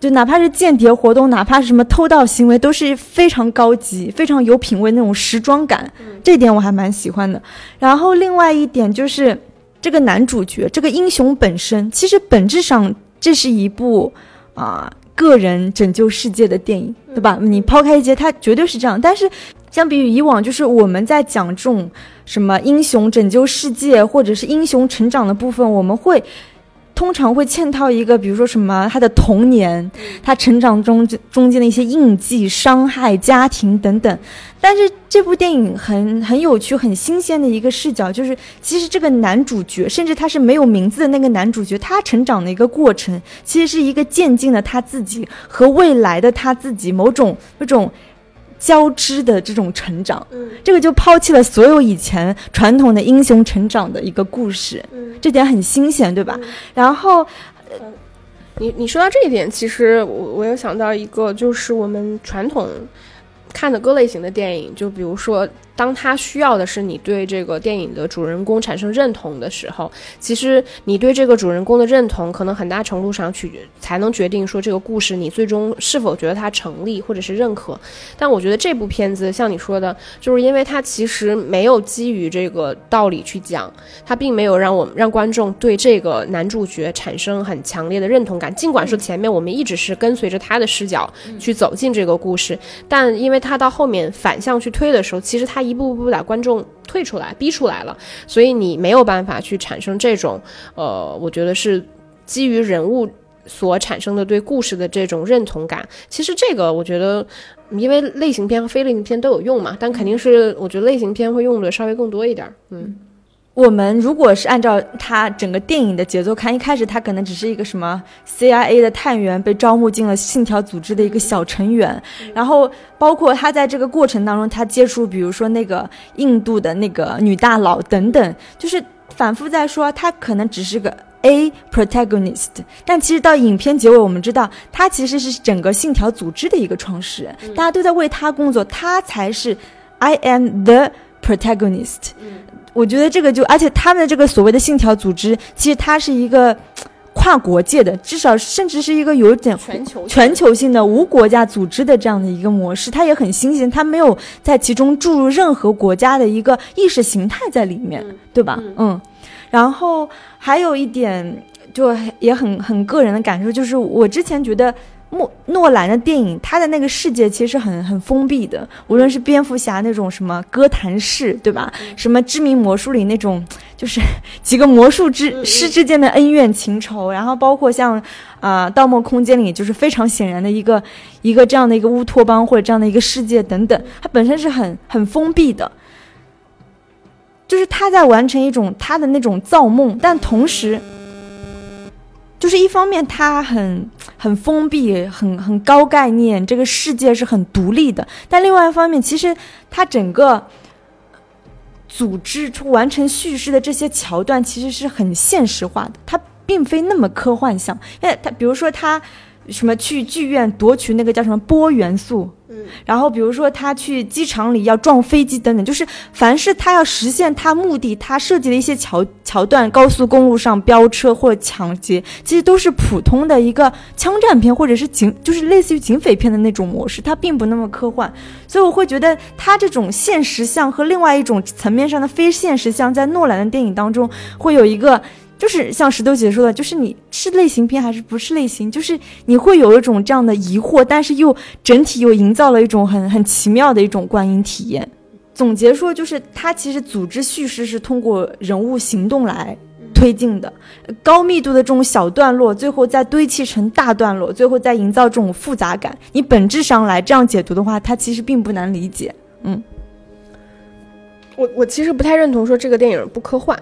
就哪怕是间谍活动，哪怕是什么偷盗行为，都是非常高级、非常有品位那种时装感，这点我还蛮喜欢的。然后另外一点就是。这个男主角，这个英雄本身，其实本质上这是一部啊个人拯救世界的电影，对吧？你抛开一些，他绝对是这样。但是相比于以往，就是我们在讲这种什么英雄拯救世界或者是英雄成长的部分，我们会。通常会嵌套一个，比如说什么他的童年，他成长中中间的一些印记、伤害、家庭等等。但是这部电影很很有趣、很新鲜的一个视角，就是其实这个男主角，甚至他是没有名字的那个男主角，他成长的一个过程，其实是一个渐进的他自己和未来的他自己某种那种。交织的这种成长，嗯，这个就抛弃了所有以前传统的英雄成长的一个故事，嗯，这点很新鲜，对吧？然后，你你说到这一点，其实我我有想到一个，就是我们传统看的各类型的电影，就比如说。当他需要的是你对这个电影的主人公产生认同的时候，其实你对这个主人公的认同，可能很大程度上取决才能决定说这个故事你最终是否觉得它成立或者是认可。但我觉得这部片子像你说的，就是因为它其实没有基于这个道理去讲，它并没有让我们让观众对这个男主角产生很强烈的认同感。尽管说前面我们一直是跟随着他的视角去走进这个故事，但因为他到后面反向去推的时候，其实他。一步步把观众退出来、逼出来了，所以你没有办法去产生这种，呃，我觉得是基于人物所产生的对故事的这种认同感。其实这个我觉得，因为类型片和非类型片都有用嘛，但肯定是我觉得类型片会用的稍微更多一点。嗯。我们如果是按照他整个电影的节奏看，一开始他可能只是一个什么 CIA 的探员，被招募进了信条组织的一个小成员。然后包括他在这个过程当中，他接触比如说那个印度的那个女大佬等等，就是反复在说他可能只是个 A protagonist。但其实到影片结尾，我们知道他其实是整个信条组织的一个创始人，大家都在为他工作，他才是 I am the protagonist。我觉得这个就，而且他们的这个所谓的信条组织，其实它是一个跨国界的，至少甚至是一个有点全球全球性的无国家组织的这样的一个模式，它也很新鲜，它没有在其中注入任何国家的一个意识形态在里面，对吧？嗯，然后还有一点就也很很个人的感受，就是我之前觉得诺诺兰的电影，他的那个世界其实很很封闭的，无论是蝙蝠侠那种什么哥谭市，对吧？什么知名魔术里那种，就是 [LAUGHS] 几个魔术之师之间的恩怨情仇，然后包括像啊《盗梦空间》里，就是非常显然的一个一个这样的一个乌托邦或者这样的一个世界等等，它本身是很很封闭的，就是他在完成一种他的那种造梦，但同时。就是一方面，他很很封闭，很很高概念，这个世界是很独立的。但另外一方面，其实它整个组织完成叙事的这些桥段，其实是很现实化的，它并非那么科幻像。因为它，比如说它。什么去剧院夺取那个叫什么波元素？嗯，然后比如说他去机场里要撞飞机等等，就是凡是他要实现他目的，他设计的一些桥桥段，高速公路上飙车或者抢劫，其实都是普通的一个枪战片或者是警，就是类似于警匪片的那种模式，它并不那么科幻。所以我会觉得他这种现实像和另外一种层面上的非现实像，在诺兰的电影当中会有一个。就是像石头姐说的，就是你是类型片还是不是类型？就是你会有一种这样的疑惑，但是又整体又营造了一种很很奇妙的一种观影体验。总结说，就是它其实组织叙事是通过人物行动来推进的，高密度的这种小段落，最后再堆砌成大段落，最后再营造这种复杂感。你本质上来这样解读的话，它其实并不难理解。嗯，我我其实不太认同说这个电影不科幻。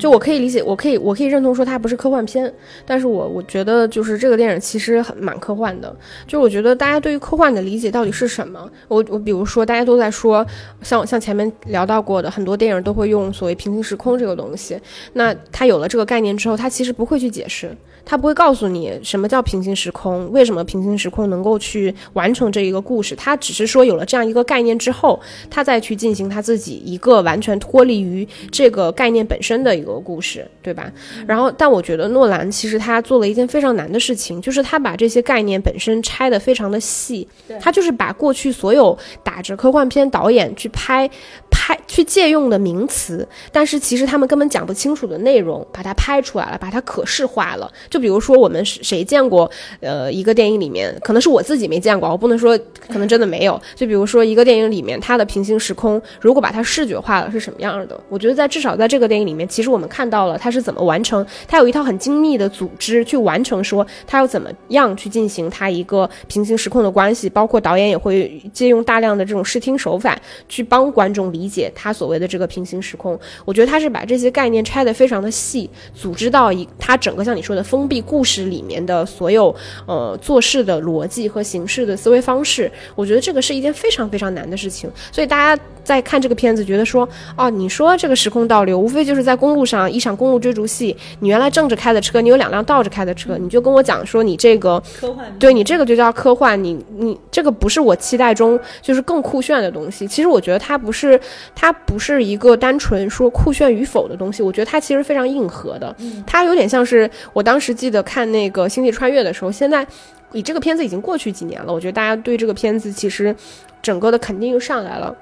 就我可以理解，我可以我可以认同说它不是科幻片，但是我我觉得就是这个电影其实很蛮科幻的。就我觉得大家对于科幻的理解到底是什么？我我比如说大家都在说，像像前面聊到过的很多电影都会用所谓平行时空这个东西。那它有了这个概念之后，它其实不会去解释。他不会告诉你什么叫平行时空，为什么平行时空能够去完成这一个故事。他只是说有了这样一个概念之后，他再去进行他自己一个完全脱离于这个概念本身的一个故事，对吧？然后，但我觉得诺兰其实他做了一件非常难的事情，就是他把这些概念本身拆得非常的细。他就是把过去所有打着科幻片导演去拍。拍去借用的名词，但是其实他们根本讲不清楚的内容，把它拍出来了，把它可视化了。就比如说，我们谁见过？呃，一个电影里面，可能是我自己没见过，我不能说，可能真的没有。就比如说，一个电影里面，它的平行时空，如果把它视觉化了，是什么样的？我觉得在至少在这个电影里面，其实我们看到了它是怎么完成，它有一套很精密的组织去完成，说它要怎么样去进行它一个平行时空的关系，包括导演也会借用大量的这种视听手法去帮观众理。解他所谓的这个平行时空，我觉得他是把这些概念拆得非常的细，组织到一他整个像你说的封闭故事里面的所有呃做事的逻辑和形式的思维方式，我觉得这个是一件非常非常难的事情。所以大家在看这个片子，觉得说哦，你说这个时空倒流，无非就是在公路上一场公路追逐戏，你原来正着开的车，你有两辆倒着开的车，你就跟我讲说你这个科幻，对你这个就叫科幻，你你这个不是我期待中就是更酷炫的东西。其实我觉得它不是。它不是一个单纯说酷炫与否的东西，我觉得它其实非常硬核的。它有点像是我当时记得看那个《星际穿越》的时候，现在以这个片子已经过去几年了，我觉得大家对这个片子其实整个的肯定又上来了。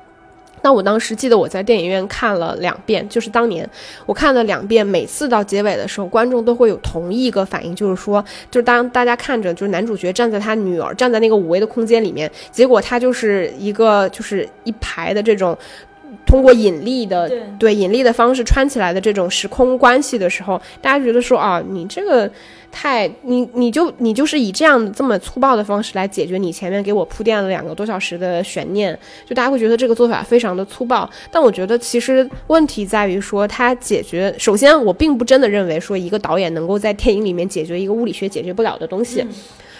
那我当时记得我在电影院看了两遍，就是当年我看了两遍，每次到结尾的时候，观众都会有同一个反应，就是说，就是当大家看着就是男主角站在他女儿站在那个五维的空间里面，结果他就是一个就是一排的这种。通过引力的对引力的方式穿起来的这种时空关系的时候，大家觉得说啊，你这个太你你就你就是以这样这么粗暴的方式来解决你前面给我铺垫了两个多小时的悬念，就大家会觉得这个做法非常的粗暴。但我觉得其实问题在于说，它解决首先我并不真的认为说一个导演能够在电影里面解决一个物理学解决不了的东西。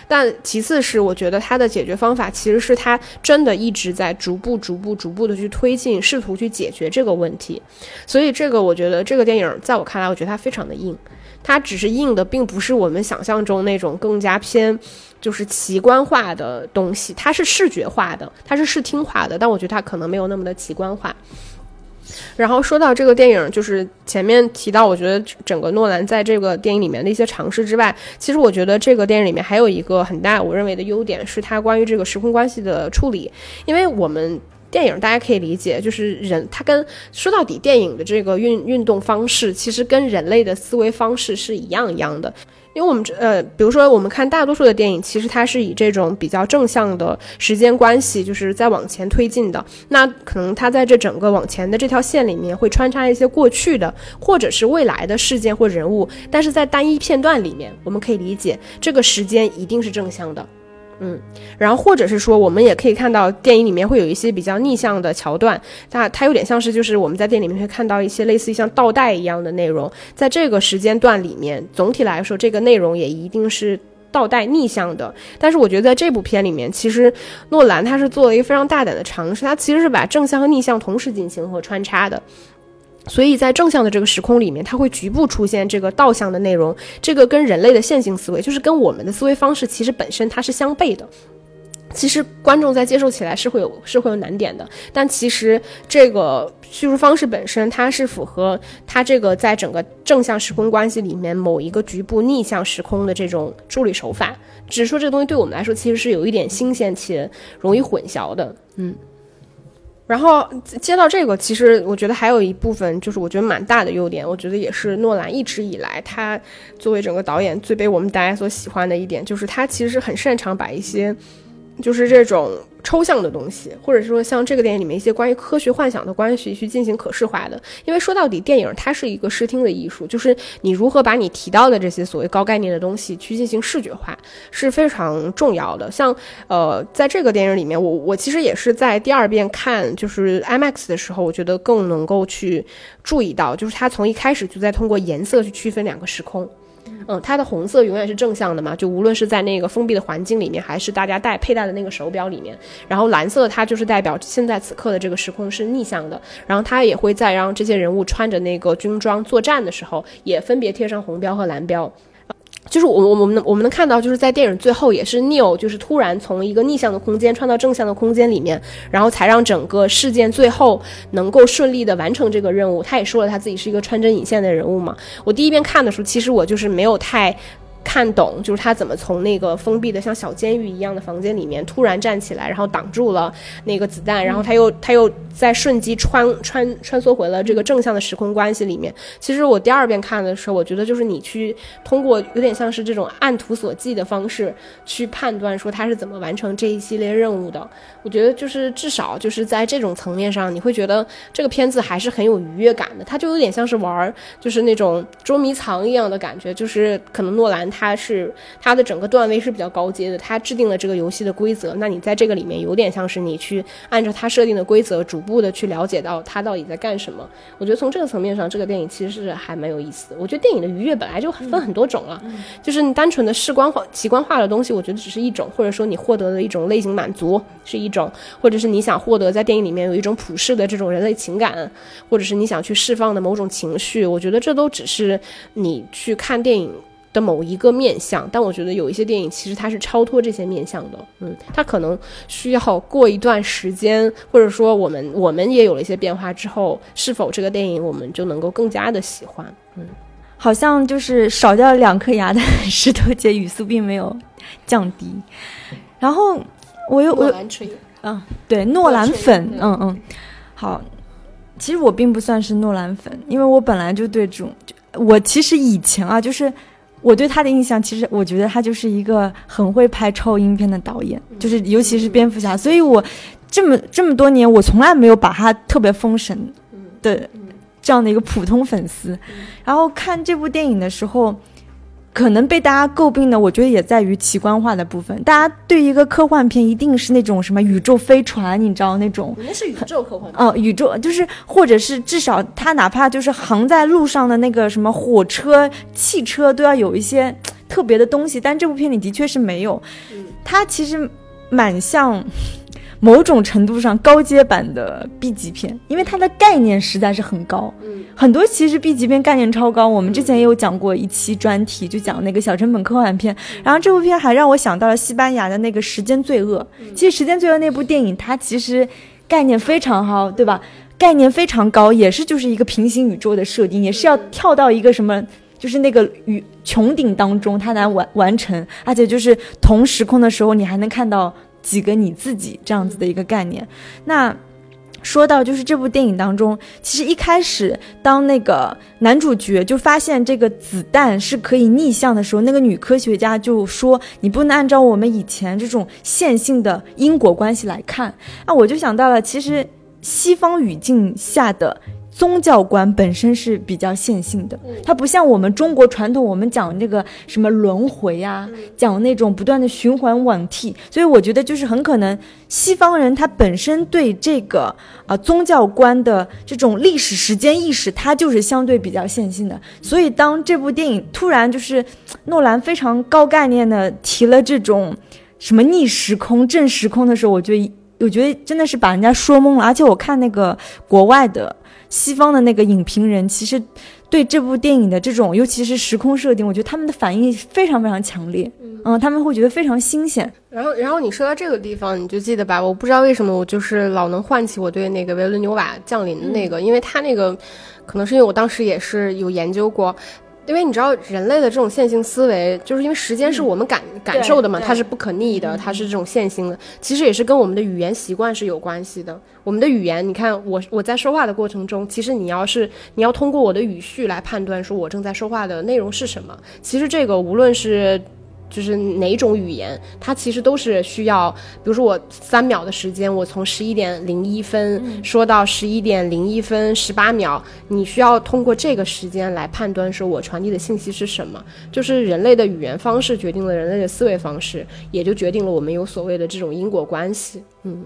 但其次是，我觉得他的解决方法其实是他真的一直在逐步、逐步、逐步的去推进，试图去解决这个问题。所以，这个我觉得这个电影在我看来，我觉得它非常的硬。它只是硬的，并不是我们想象中那种更加偏就是奇观化的东西。它是视觉化的，它是视听化的，但我觉得它可能没有那么的奇观化。然后说到这个电影，就是前面提到，我觉得整个诺兰在这个电影里面的一些尝试之外，其实我觉得这个电影里面还有一个很大我认为的优点，是它关于这个时空关系的处理。因为我们电影大家可以理解，就是人它跟说到底，电影的这个运运动方式其实跟人类的思维方式是一样一样的。因为我们这呃，比如说我们看大多数的电影，其实它是以这种比较正向的时间关系，就是在往前推进的。那可能它在这整个往前的这条线里面会穿插一些过去的或者是未来的事件或人物，但是在单一片段里面，我们可以理解这个时间一定是正向的。嗯，然后或者是说，我们也可以看到电影里面会有一些比较逆向的桥段，那它有点像是就是我们在电影里面会看到一些类似于像倒带一样的内容，在这个时间段里面，总体来说这个内容也一定是倒带逆向的。但是我觉得在这部片里面，其实诺兰他是做了一个非常大胆的尝试，他其实是把正向和逆向同时进行和穿插的。所以在正向的这个时空里面，它会局部出现这个倒向的内容，这个跟人类的线性思维，就是跟我们的思维方式，其实本身它是相悖的。其实观众在接受起来是会有是会有难点的，但其实这个叙述方式本身，它是符合它这个在整个正向时空关系里面某一个局部逆向时空的这种处理手法。只是说这个东西对我们来说，其实是有一点新鲜且容易混淆的，嗯。然后接到这个，其实我觉得还有一部分，就是我觉得蛮大的优点，我觉得也是诺兰一直以来他作为整个导演最被我们大家所喜欢的一点，就是他其实很擅长把一些。就是这种抽象的东西，或者是说像这个电影里面一些关于科学幻想的关系去进行可视化的。因为说到底，电影它是一个视听的艺术，就是你如何把你提到的这些所谓高概念的东西去进行视觉化是非常重要的。像呃，在这个电影里面，我我其实也是在第二遍看就是 IMAX 的时候，我觉得更能够去注意到，就是它从一开始就在通过颜色去区分两个时空。嗯，它的红色永远是正向的嘛，就无论是在那个封闭的环境里面，还是大家戴佩戴的那个手表里面。然后蓝色它就是代表现在此刻的这个时空是逆向的。然后它也会在让这些人物穿着那个军装作战的时候，也分别贴上红标和蓝标。就是我我我们我们能看到，就是在电影最后，也是 Neil 就是突然从一个逆向的空间穿到正向的空间里面，然后才让整个事件最后能够顺利的完成这个任务。他也说了他自己是一个穿针引线的人物嘛。我第一遍看的时候，其实我就是没有太。看懂就是他怎么从那个封闭的像小监狱一样的房间里面突然站起来，然后挡住了那个子弹，然后他又他又在瞬机穿穿穿梭回了这个正向的时空关系里面。其实我第二遍看的时候，我觉得就是你去通过有点像是这种按图索骥的方式去判断说他是怎么完成这一系列任务的。我觉得就是至少就是在这种层面上，你会觉得这个片子还是很有愉悦感的。它就有点像是玩就是那种捉迷藏一样的感觉，就是可能诺兰。它是它的整个段位是比较高阶的，它制定了这个游戏的规则。那你在这个里面有点像是你去按照它设定的规则，逐步的去了解到它到底在干什么。我觉得从这个层面上，这个电影其实是还蛮有意思的。我觉得电影的愉悦本来就分很多种了，就是你单纯的视观化、奇观化的东西，我觉得只是一种，或者说你获得的一种类型满足是一种，或者是你想获得在电影里面有一种普世的这种人类情感，或者是你想去释放的某种情绪，我觉得这都只是你去看电影。的某一个面相，但我觉得有一些电影其实它是超脱这些面相的，嗯，它可能需要过一段时间，或者说我们我们也有了一些变化之后，是否这个电影我们就能够更加的喜欢？嗯，好像就是少掉两颗牙的 [LAUGHS] 石头姐语速并没有降低，然后我又我嗯，对，诺兰粉，嗯嗯，好，其实我并不算是诺兰粉，因为我本来就对这种，我其实以前啊，就是。我对他的印象，其实我觉得他就是一个很会拍超英片的导演，就是尤其是蝙蝠侠，所以我这么这么多年，我从来没有把他特别封神的这样的一个普通粉丝，然后看这部电影的时候。可能被大家诟病的，我觉得也在于奇观化的部分。大家对一个科幻片一定是那种什么宇宙飞船，你知道那种？那是宇宙科幻。[LAUGHS] 哦，宇宙就是，或者是至少它哪怕就是航在路上的那个什么火车、汽车，都要有一些特别的东西。但这部片里的确是没有，它其实蛮像。某种程度上高阶版的 B 级片，因为它的概念实在是很高。嗯，很多其实 B 级片概念超高。我们之前也有讲过一期专题，就讲那个小成本科幻片。然后这部片还让我想到了西班牙的那个《时间罪恶》。其实《时间罪恶》那部电影，它其实概念非常好，对吧？概念非常高，也是就是一个平行宇宙的设定，也是要跳到一个什么，就是那个与穹顶当中，它来完完成。而且就是同时空的时候，你还能看到。几个你自己这样子的一个概念，那说到，就是这部电影当中，其实一开始当那个男主角就发现这个子弹是可以逆向的时候，那个女科学家就说：“你不能按照我们以前这种线性的因果关系来看。”那我就想到了，其实西方语境下的。宗教观本身是比较线性的，它不像我们中国传统，我们讲那个什么轮回啊，讲那种不断的循环往替。所以我觉得就是很可能西方人他本身对这个啊宗教观的这种历史时间意识，它就是相对比较线性的。所以当这部电影突然就是诺兰非常高概念的提了这种什么逆时空、正时空的时候，我觉得我觉得真的是把人家说懵了。而且我看那个国外的。西方的那个影评人其实对这部电影的这种，尤其是时空设定，我觉得他们的反应非常非常强烈。嗯，他们会觉得非常新鲜。然后，然后你说到这个地方，你就记得吧？我不知道为什么，我就是老能唤起我对那个维伦纽瓦降临的那个，因为他那个，可能是因为我当时也是有研究过。因为你知道，人类的这种线性思维，就是因为时间是我们感感受的嘛，它是不可逆的，它是这种线性的。其实也是跟我们的语言习惯是有关系的。我们的语言，你看我我在说话的过程中，其实你要是你要通过我的语序来判断说我正在说话的内容是什么。其实这个无论是。就是哪种语言，它其实都是需要，比如说我三秒的时间，我从十一点零一分说到十一点零一分十八秒，你需要通过这个时间来判断说我传递的信息是什么。就是人类的语言方式决定了人类的思维方式，也就决定了我们有所谓的这种因果关系。嗯。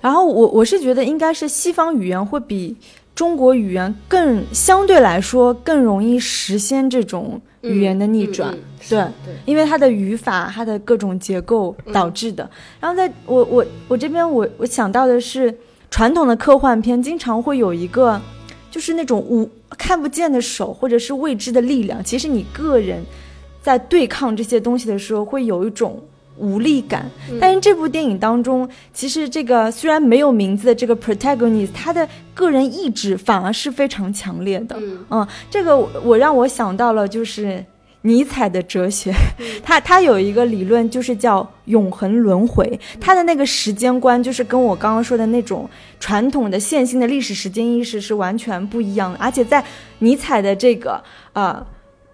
然后我我是觉得应该是西方语言会比中国语言更相对来说更容易实现这种。语言的逆转，对，因为它的语法、它的各种结构导致的。然后，在我我我这边，我我想到的是，传统的科幻片经常会有一个，就是那种无看不见的手，或者是未知的力量。其实你个人在对抗这些东西的时候，会有一种。无力感，但是这部电影当中，其实这个虽然没有名字的这个 protagonist，他的个人意志反而是非常强烈的。嗯，这个我让我想到了就是尼采的哲学，[LAUGHS] 他他有一个理论就是叫永恒轮回，他的那个时间观就是跟我刚刚说的那种传统的线性的历史时间意识是完全不一样的，而且在尼采的这个呃。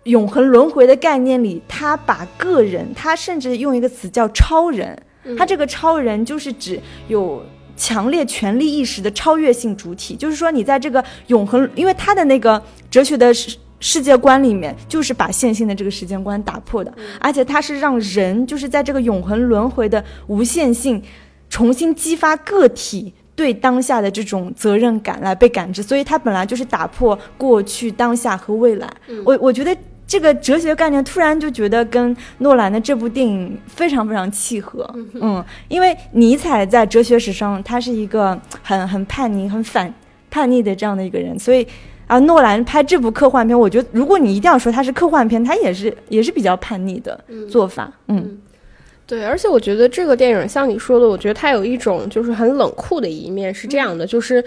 永恒轮回的概念里，他把个人，他甚至用一个词叫超人。他这个超人就是指有强烈权力意识的超越性主体。就是说，你在这个永恒，因为他的那个哲学的世世界观里面，就是把线性的这个时间观打破的，而且他是让人就是在这个永恒轮回的无限性，重新激发个体对当下的这种责任感来被感知。所以，他本来就是打破过去、当下和未来。我我觉得。这个哲学概念突然就觉得跟诺兰的这部电影非常非常契合，嗯，因为尼采在哲学史上他是一个很很叛逆、很反叛逆的这样的一个人，所以啊，诺兰拍这部科幻片，我觉得如果你一定要说它是科幻片，它也是也是比较叛逆的做法，嗯，对，而且我觉得这个电影像你说的，我觉得它有一种就是很冷酷的一面，是这样的，就是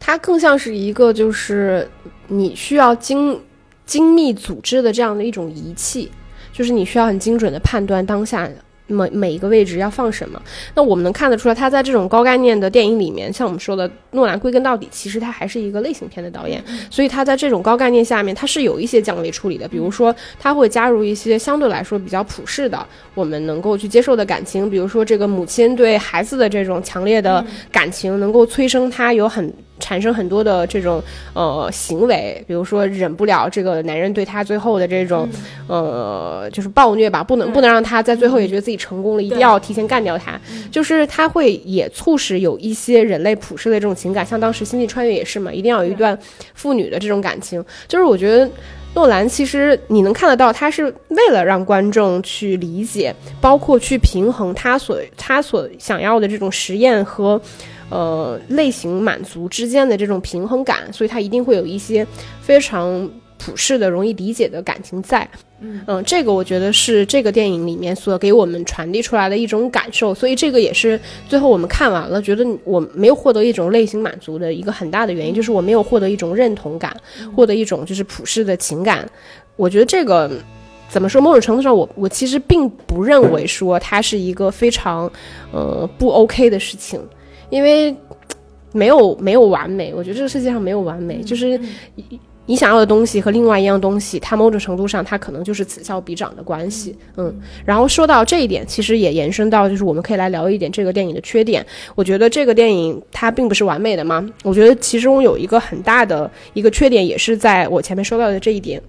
它更像是一个就是你需要经。精密组织的这样的一种仪器，就是你需要很精准的判断当下每每一个位置要放什么。那我们能看得出来，他在这种高概念的电影里面，像我们说的，诺兰归根到底其实他还是一个类型片的导演，所以他在这种高概念下面，他是有一些降维处理的。比如说，他会加入一些相对来说比较普世的，我们能够去接受的感情，比如说这个母亲对孩子的这种强烈的感情，能够催生他有很。产生很多的这种呃行为，比如说忍不了这个男人对她最后的这种呃就是暴虐吧，不能不能让他在最后也觉得自己成功了，一定要提前干掉他。就是他会也促使有一些人类普世的这种情感，像当时《星际穿越》也是嘛，一定要有一段父女的这种感情。就是我觉得诺兰其实你能看得到，他是为了让观众去理解，包括去平衡他所他所想要的这种实验和。呃，类型满足之间的这种平衡感，所以它一定会有一些非常普世的、容易理解的感情在。嗯，这个我觉得是这个电影里面所给我们传递出来的一种感受。所以这个也是最后我们看完了，觉得我没有获得一种类型满足的一个很大的原因，就是我没有获得一种认同感，获得一种就是普世的情感。我觉得这个怎么说？某种程度上，我我其实并不认为说它是一个非常呃不 OK 的事情。因为没有没有完美，我觉得这个世界上没有完美，就是你你想要的东西和另外一样东西，它某种程度上它可能就是此消彼长的关系，嗯。然后说到这一点，其实也延伸到就是我们可以来聊一点这个电影的缺点。我觉得这个电影它并不是完美的嘛，我觉得其中有一个很大的一个缺点，也是在我前面说到的这一点。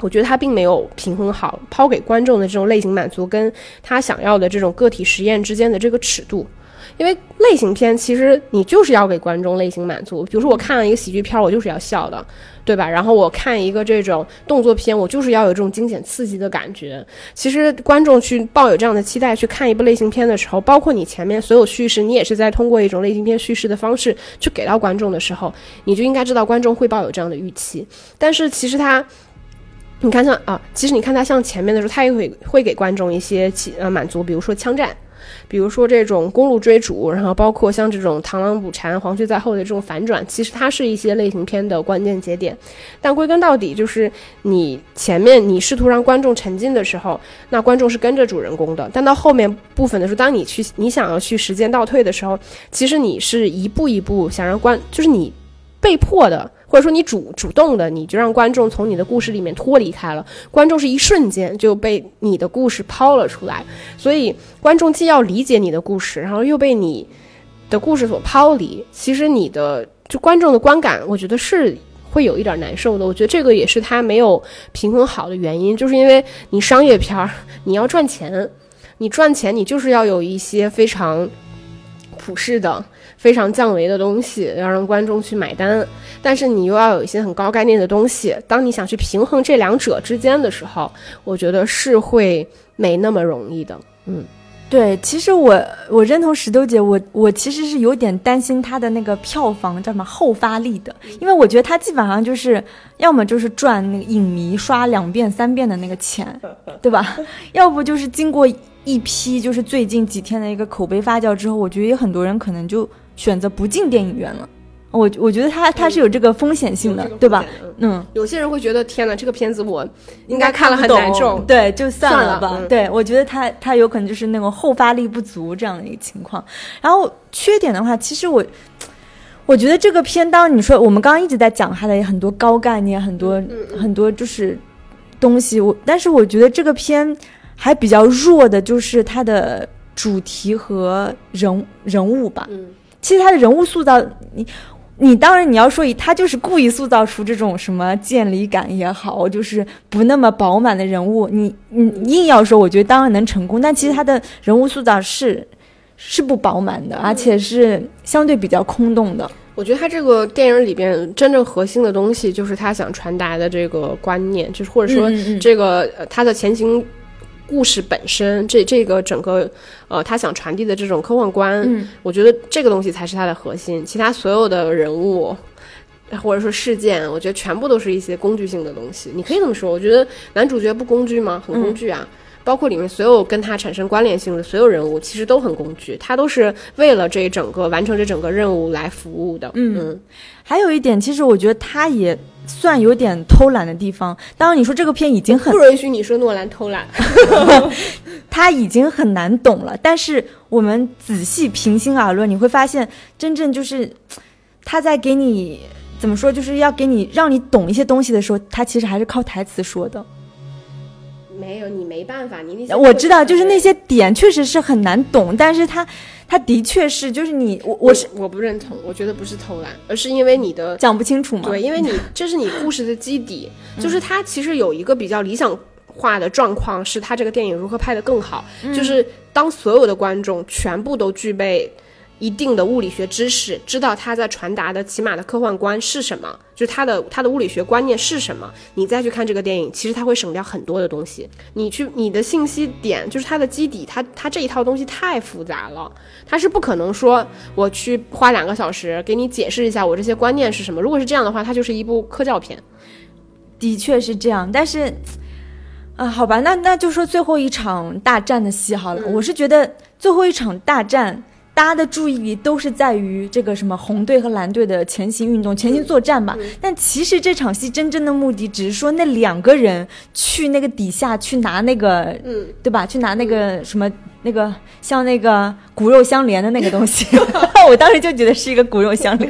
我觉得它并没有平衡好抛给观众的这种类型满足，跟他想要的这种个体实验之间的这个尺度。因为类型片其实你就是要给观众类型满足，比如说我看了一个喜剧片，我就是要笑的，对吧？然后我看一个这种动作片，我就是要有这种惊险刺激的感觉。其实观众去抱有这样的期待去看一部类型片的时候，包括你前面所有叙事，你也是在通过一种类型片叙事的方式去给到观众的时候，你就应该知道观众会抱有这样的预期。但是其实它。你看像啊，其实你看他像前面的时候，他也会会给观众一些起呃满足，比如说枪战，比如说这种公路追逐，然后包括像这种螳螂捕蝉，黄雀在后的这种反转，其实它是一些类型片的关键节点。但归根到底，就是你前面你试图让观众沉浸的时候，那观众是跟着主人公的；但到后面部分的时候，当你去你想要去时间倒退的时候，其实你是一步一步想让观，就是你被迫的。或者说你主主动的，你就让观众从你的故事里面脱离开了。观众是一瞬间就被你的故事抛了出来，所以观众既要理解你的故事，然后又被你的故事所抛离。其实你的就观众的观感，我觉得是会有一点难受的。我觉得这个也是他没有平衡好的原因，就是因为你商业片儿，你要赚钱，你赚钱你就是要有一些非常普世的。非常降维的东西，要让观众去买单，但是你又要有一些很高概念的东西。当你想去平衡这两者之间的时候，我觉得是会没那么容易的。嗯，对，其实我我认同石头姐，我我其实是有点担心她的那个票房叫什么后发力的，因为我觉得她基本上就是要么就是赚那个影迷刷两遍三遍的那个钱，[LAUGHS] 对吧？要不就是经过一批就是最近几天的一个口碑发酵之后，我觉得有很多人可能就。选择不进电影院了，我我觉得他他是有这个风险性的，对吧？嗯，有些人会觉得天哪，这个片子我应该看了很难受，对，就算了吧。对，我觉得他他有可能就是那种后发力不足这样的一个情况。然后缺点的话，其实我我觉得这个片，当你说我们刚刚一直在讲它的很多高概念，很多很多就是东西，我但是我觉得这个片还比较弱的就是它的主题和人人物吧。嗯。其实他的人物塑造，你你当然你要说以他就是故意塑造出这种什么渐离感也好，就是不那么饱满的人物，你你硬要说，我觉得当然能成功。但其实他的人物塑造是是不饱满的，而且是相对比较空洞的。我觉得他这个电影里边真正核心的东西，就是他想传达的这个观念，就是或者说这个他的前行。故事本身，这这个整个，呃，他想传递的这种科幻观，我觉得这个东西才是它的核心。其他所有的人物，或者说事件，我觉得全部都是一些工具性的东西。你可以这么说，我觉得男主角不工具吗？很工具啊。包括里面所有跟他产生关联性的所有人物，其实都很工具，他都是为了这整个完成这整个任务来服务的。嗯，还有一点，其实我觉得他也算有点偷懒的地方。当然，你说这个片已经很不允许你说诺兰偷懒，[LAUGHS] 他已经很难懂了。但是我们仔细平心而论，你会发现，真正就是他在给你怎么说，就是要给你让你懂一些东西的时候，他其实还是靠台词说的。没有，你没办法，你那些我知道，就是那些点确实是很难懂，但是他，他的确是，就是你，我我是我不认同，我觉得不是偷懒，而是因为你的讲不清楚嘛。对，因为你 [LAUGHS] 这是你故事的基底，[LAUGHS] 就是他其实有一个比较理想化的状况，是他这个电影如何拍得更好，就是当所有的观众全部都具备。一定的物理学知识，知道他在传达的起码的科幻观是什么，就是他的他的物理学观念是什么，你再去看这个电影，其实他会省掉很多的东西。你去你的信息点就是它的基底，它它这一套东西太复杂了，它是不可能说我去花两个小时给你解释一下我这些观念是什么。如果是这样的话，它就是一部科教片。的确是这样，但是啊，好吧，那那就说最后一场大战的戏好了。我是觉得最后一场大战。大家的注意力都是在于这个什么红队和蓝队的前行运动、前行作战吧？但其实这场戏真正的目的，只是说那两个人去那个底下去拿那个，嗯，对吧？去拿那个什么那个像那个骨肉相连的那个东西。[LAUGHS] 我当时就觉得是一个骨肉相连。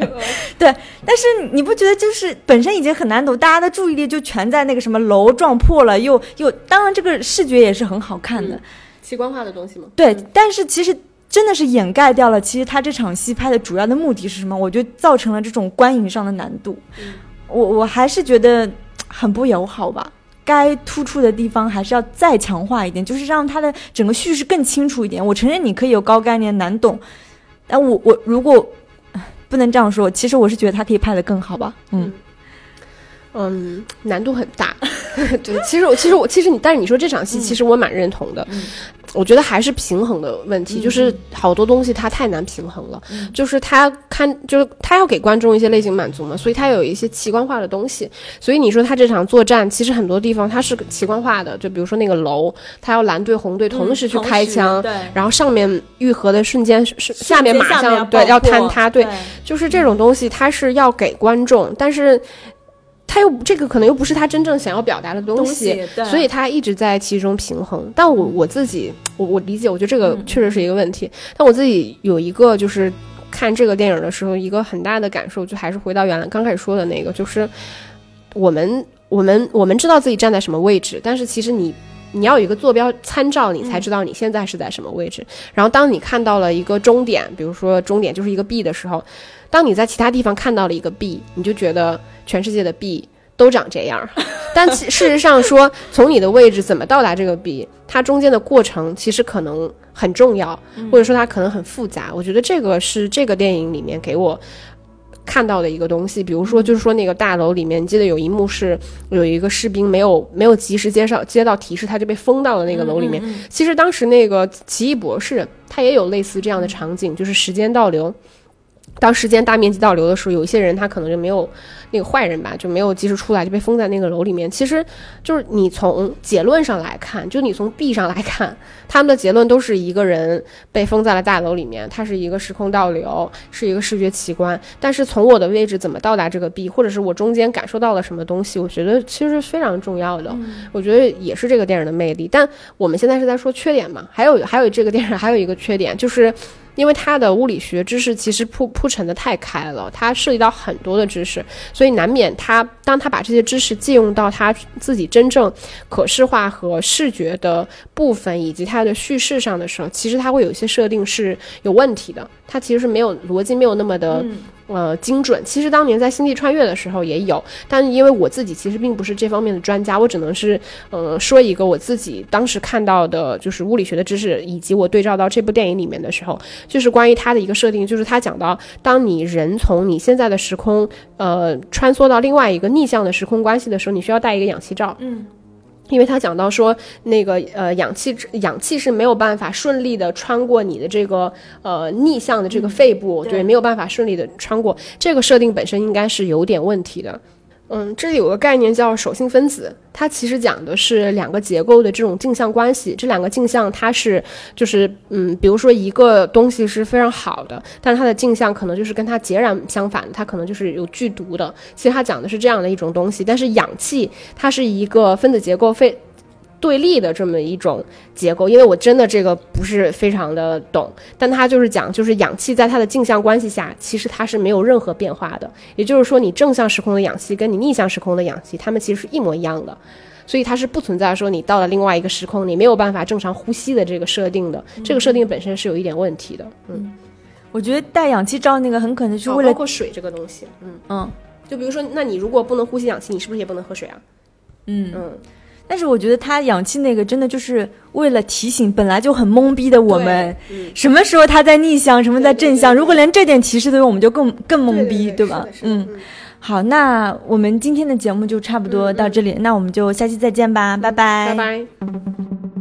对，但是你不觉得就是本身已经很难懂，大家的注意力就全在那个什么楼撞破了，又又，当然这个视觉也是很好看的，奇观化的东西吗？对，但是其实真的是掩盖掉了，其实他这场戏拍的主要的目的是什么？我觉得造成了这种观影上的难度。我我还是觉得很不友好吧。该突出的地方还是要再强化一点，就是让他的整个叙事更清楚一点。我承认你可以有高概念难懂，但我我如果不能这样说，其实我是觉得他可以拍的更好吧。嗯，难度很大。[LAUGHS] 对，其实我其实我其实你，但是你说这场戏，其实我蛮认同的。我觉得还是平衡的问题，就是好多东西它太难平衡了。就是他看，就是他要给观众一些类型满足嘛，所以他有一些奇观化的东西。所以你说他这场作战，其实很多地方它是奇观化的，就比如说那个楼，他要蓝队红队同时去开枪，然后上面愈合的瞬间是下面马上对要坍塌，对，就是这种东西它是要给观众，但是。他又这个可能又不是他真正想要表达的东西，所以他一直在其中平衡。但我我自己，我我理解，我觉得这个确实是一个问题。但我自己有一个就是看这个电影的时候，一个很大的感受，就还是回到原来刚开始说的那个，就是我们我们我们知道自己站在什么位置，但是其实你你要有一个坐标参照，你才知道你现在是在什么位置。然后当你看到了一个终点，比如说终点就是一个 B 的时候。当你在其他地方看到了一个 B，你就觉得全世界的 B 都长这样。[LAUGHS] 但事实上说，从你的位置怎么到达这个 B，它中间的过程其实可能很重要，或者说它可能很复杂。我觉得这个是这个电影里面给我看到的一个东西。比如说，就是说那个大楼里面，你记得有一幕是有一个士兵没有没有及时接上接到提示，他就被封到了那个楼里面。其实当时那个奇异博士他也有类似这样的场景，就是时间倒流。当时间大面积倒流的时候，有一些人他可能就没有那个坏人吧，就没有及时出来，就被封在那个楼里面。其实，就是你从结论上来看，就你从 B 上来看，他们的结论都是一个人被封在了大楼里面，它是一个时空倒流，是一个视觉奇观。但是从我的位置怎么到达这个 B，或者是我中间感受到了什么东西，我觉得其实是非常重要的。我觉得也是这个电影的魅力。但我们现在是在说缺点嘛？还有还有这个电影还有一个缺点就是。因为他的物理学知识其实铺铺陈的太开了，它涉及到很多的知识，所以难免他当他把这些知识借用到他自己真正可视化和视觉的部分以及它的叙事上的时候，其实他会有一些设定是有问题的，它其实是没有逻辑，没有那么的。呃，精准。其实当年在《星际穿越》的时候也有，但因为我自己其实并不是这方面的专家，我只能是，呃，说一个我自己当时看到的，就是物理学的知识，以及我对照到这部电影里面的时候，就是关于它的一个设定，就是他讲到，当你人从你现在的时空，呃，穿梭到另外一个逆向的时空关系的时候，你需要带一个氧气罩。嗯。因为他讲到说，那个呃，氧气氧气是没有办法顺利的穿过你的这个呃逆向的这个肺部，对，没有办法顺利的穿过。这个设定本身应该是有点问题的。嗯，这里有个概念叫手性分子，它其实讲的是两个结构的这种镜像关系。这两个镜像，它是就是嗯，比如说一个东西是非常好的，但是它的镜像可能就是跟它截然相反，它可能就是有剧毒的。其实它讲的是这样的一种东西，但是氧气它是一个分子结构非。对立的这么一种结构，因为我真的这个不是非常的懂，但它就是讲，就是氧气在它的镜像关系下，其实它是没有任何变化的。也就是说，你正向时空的氧气跟你逆向时空的氧气，它们其实是一模一样的，所以它是不存在说你到了另外一个时空，你没有办法正常呼吸的这个设定的。这个设定本身是有一点问题的。嗯，我觉得带氧气罩那个很可能是为了包括水这个东西。嗯嗯，就比如说，那你如果不能呼吸氧气，你是不是也不能喝水啊？嗯嗯。但是我觉得他氧气那个真的就是为了提醒本来就很懵逼的我们，什么时候他在逆向，什么在正向。如果连这点提示都有，我们就更更懵逼，对吧？嗯，好，那我们今天的节目就差不多到这里，那我们就下期再见吧，拜拜，拜拜。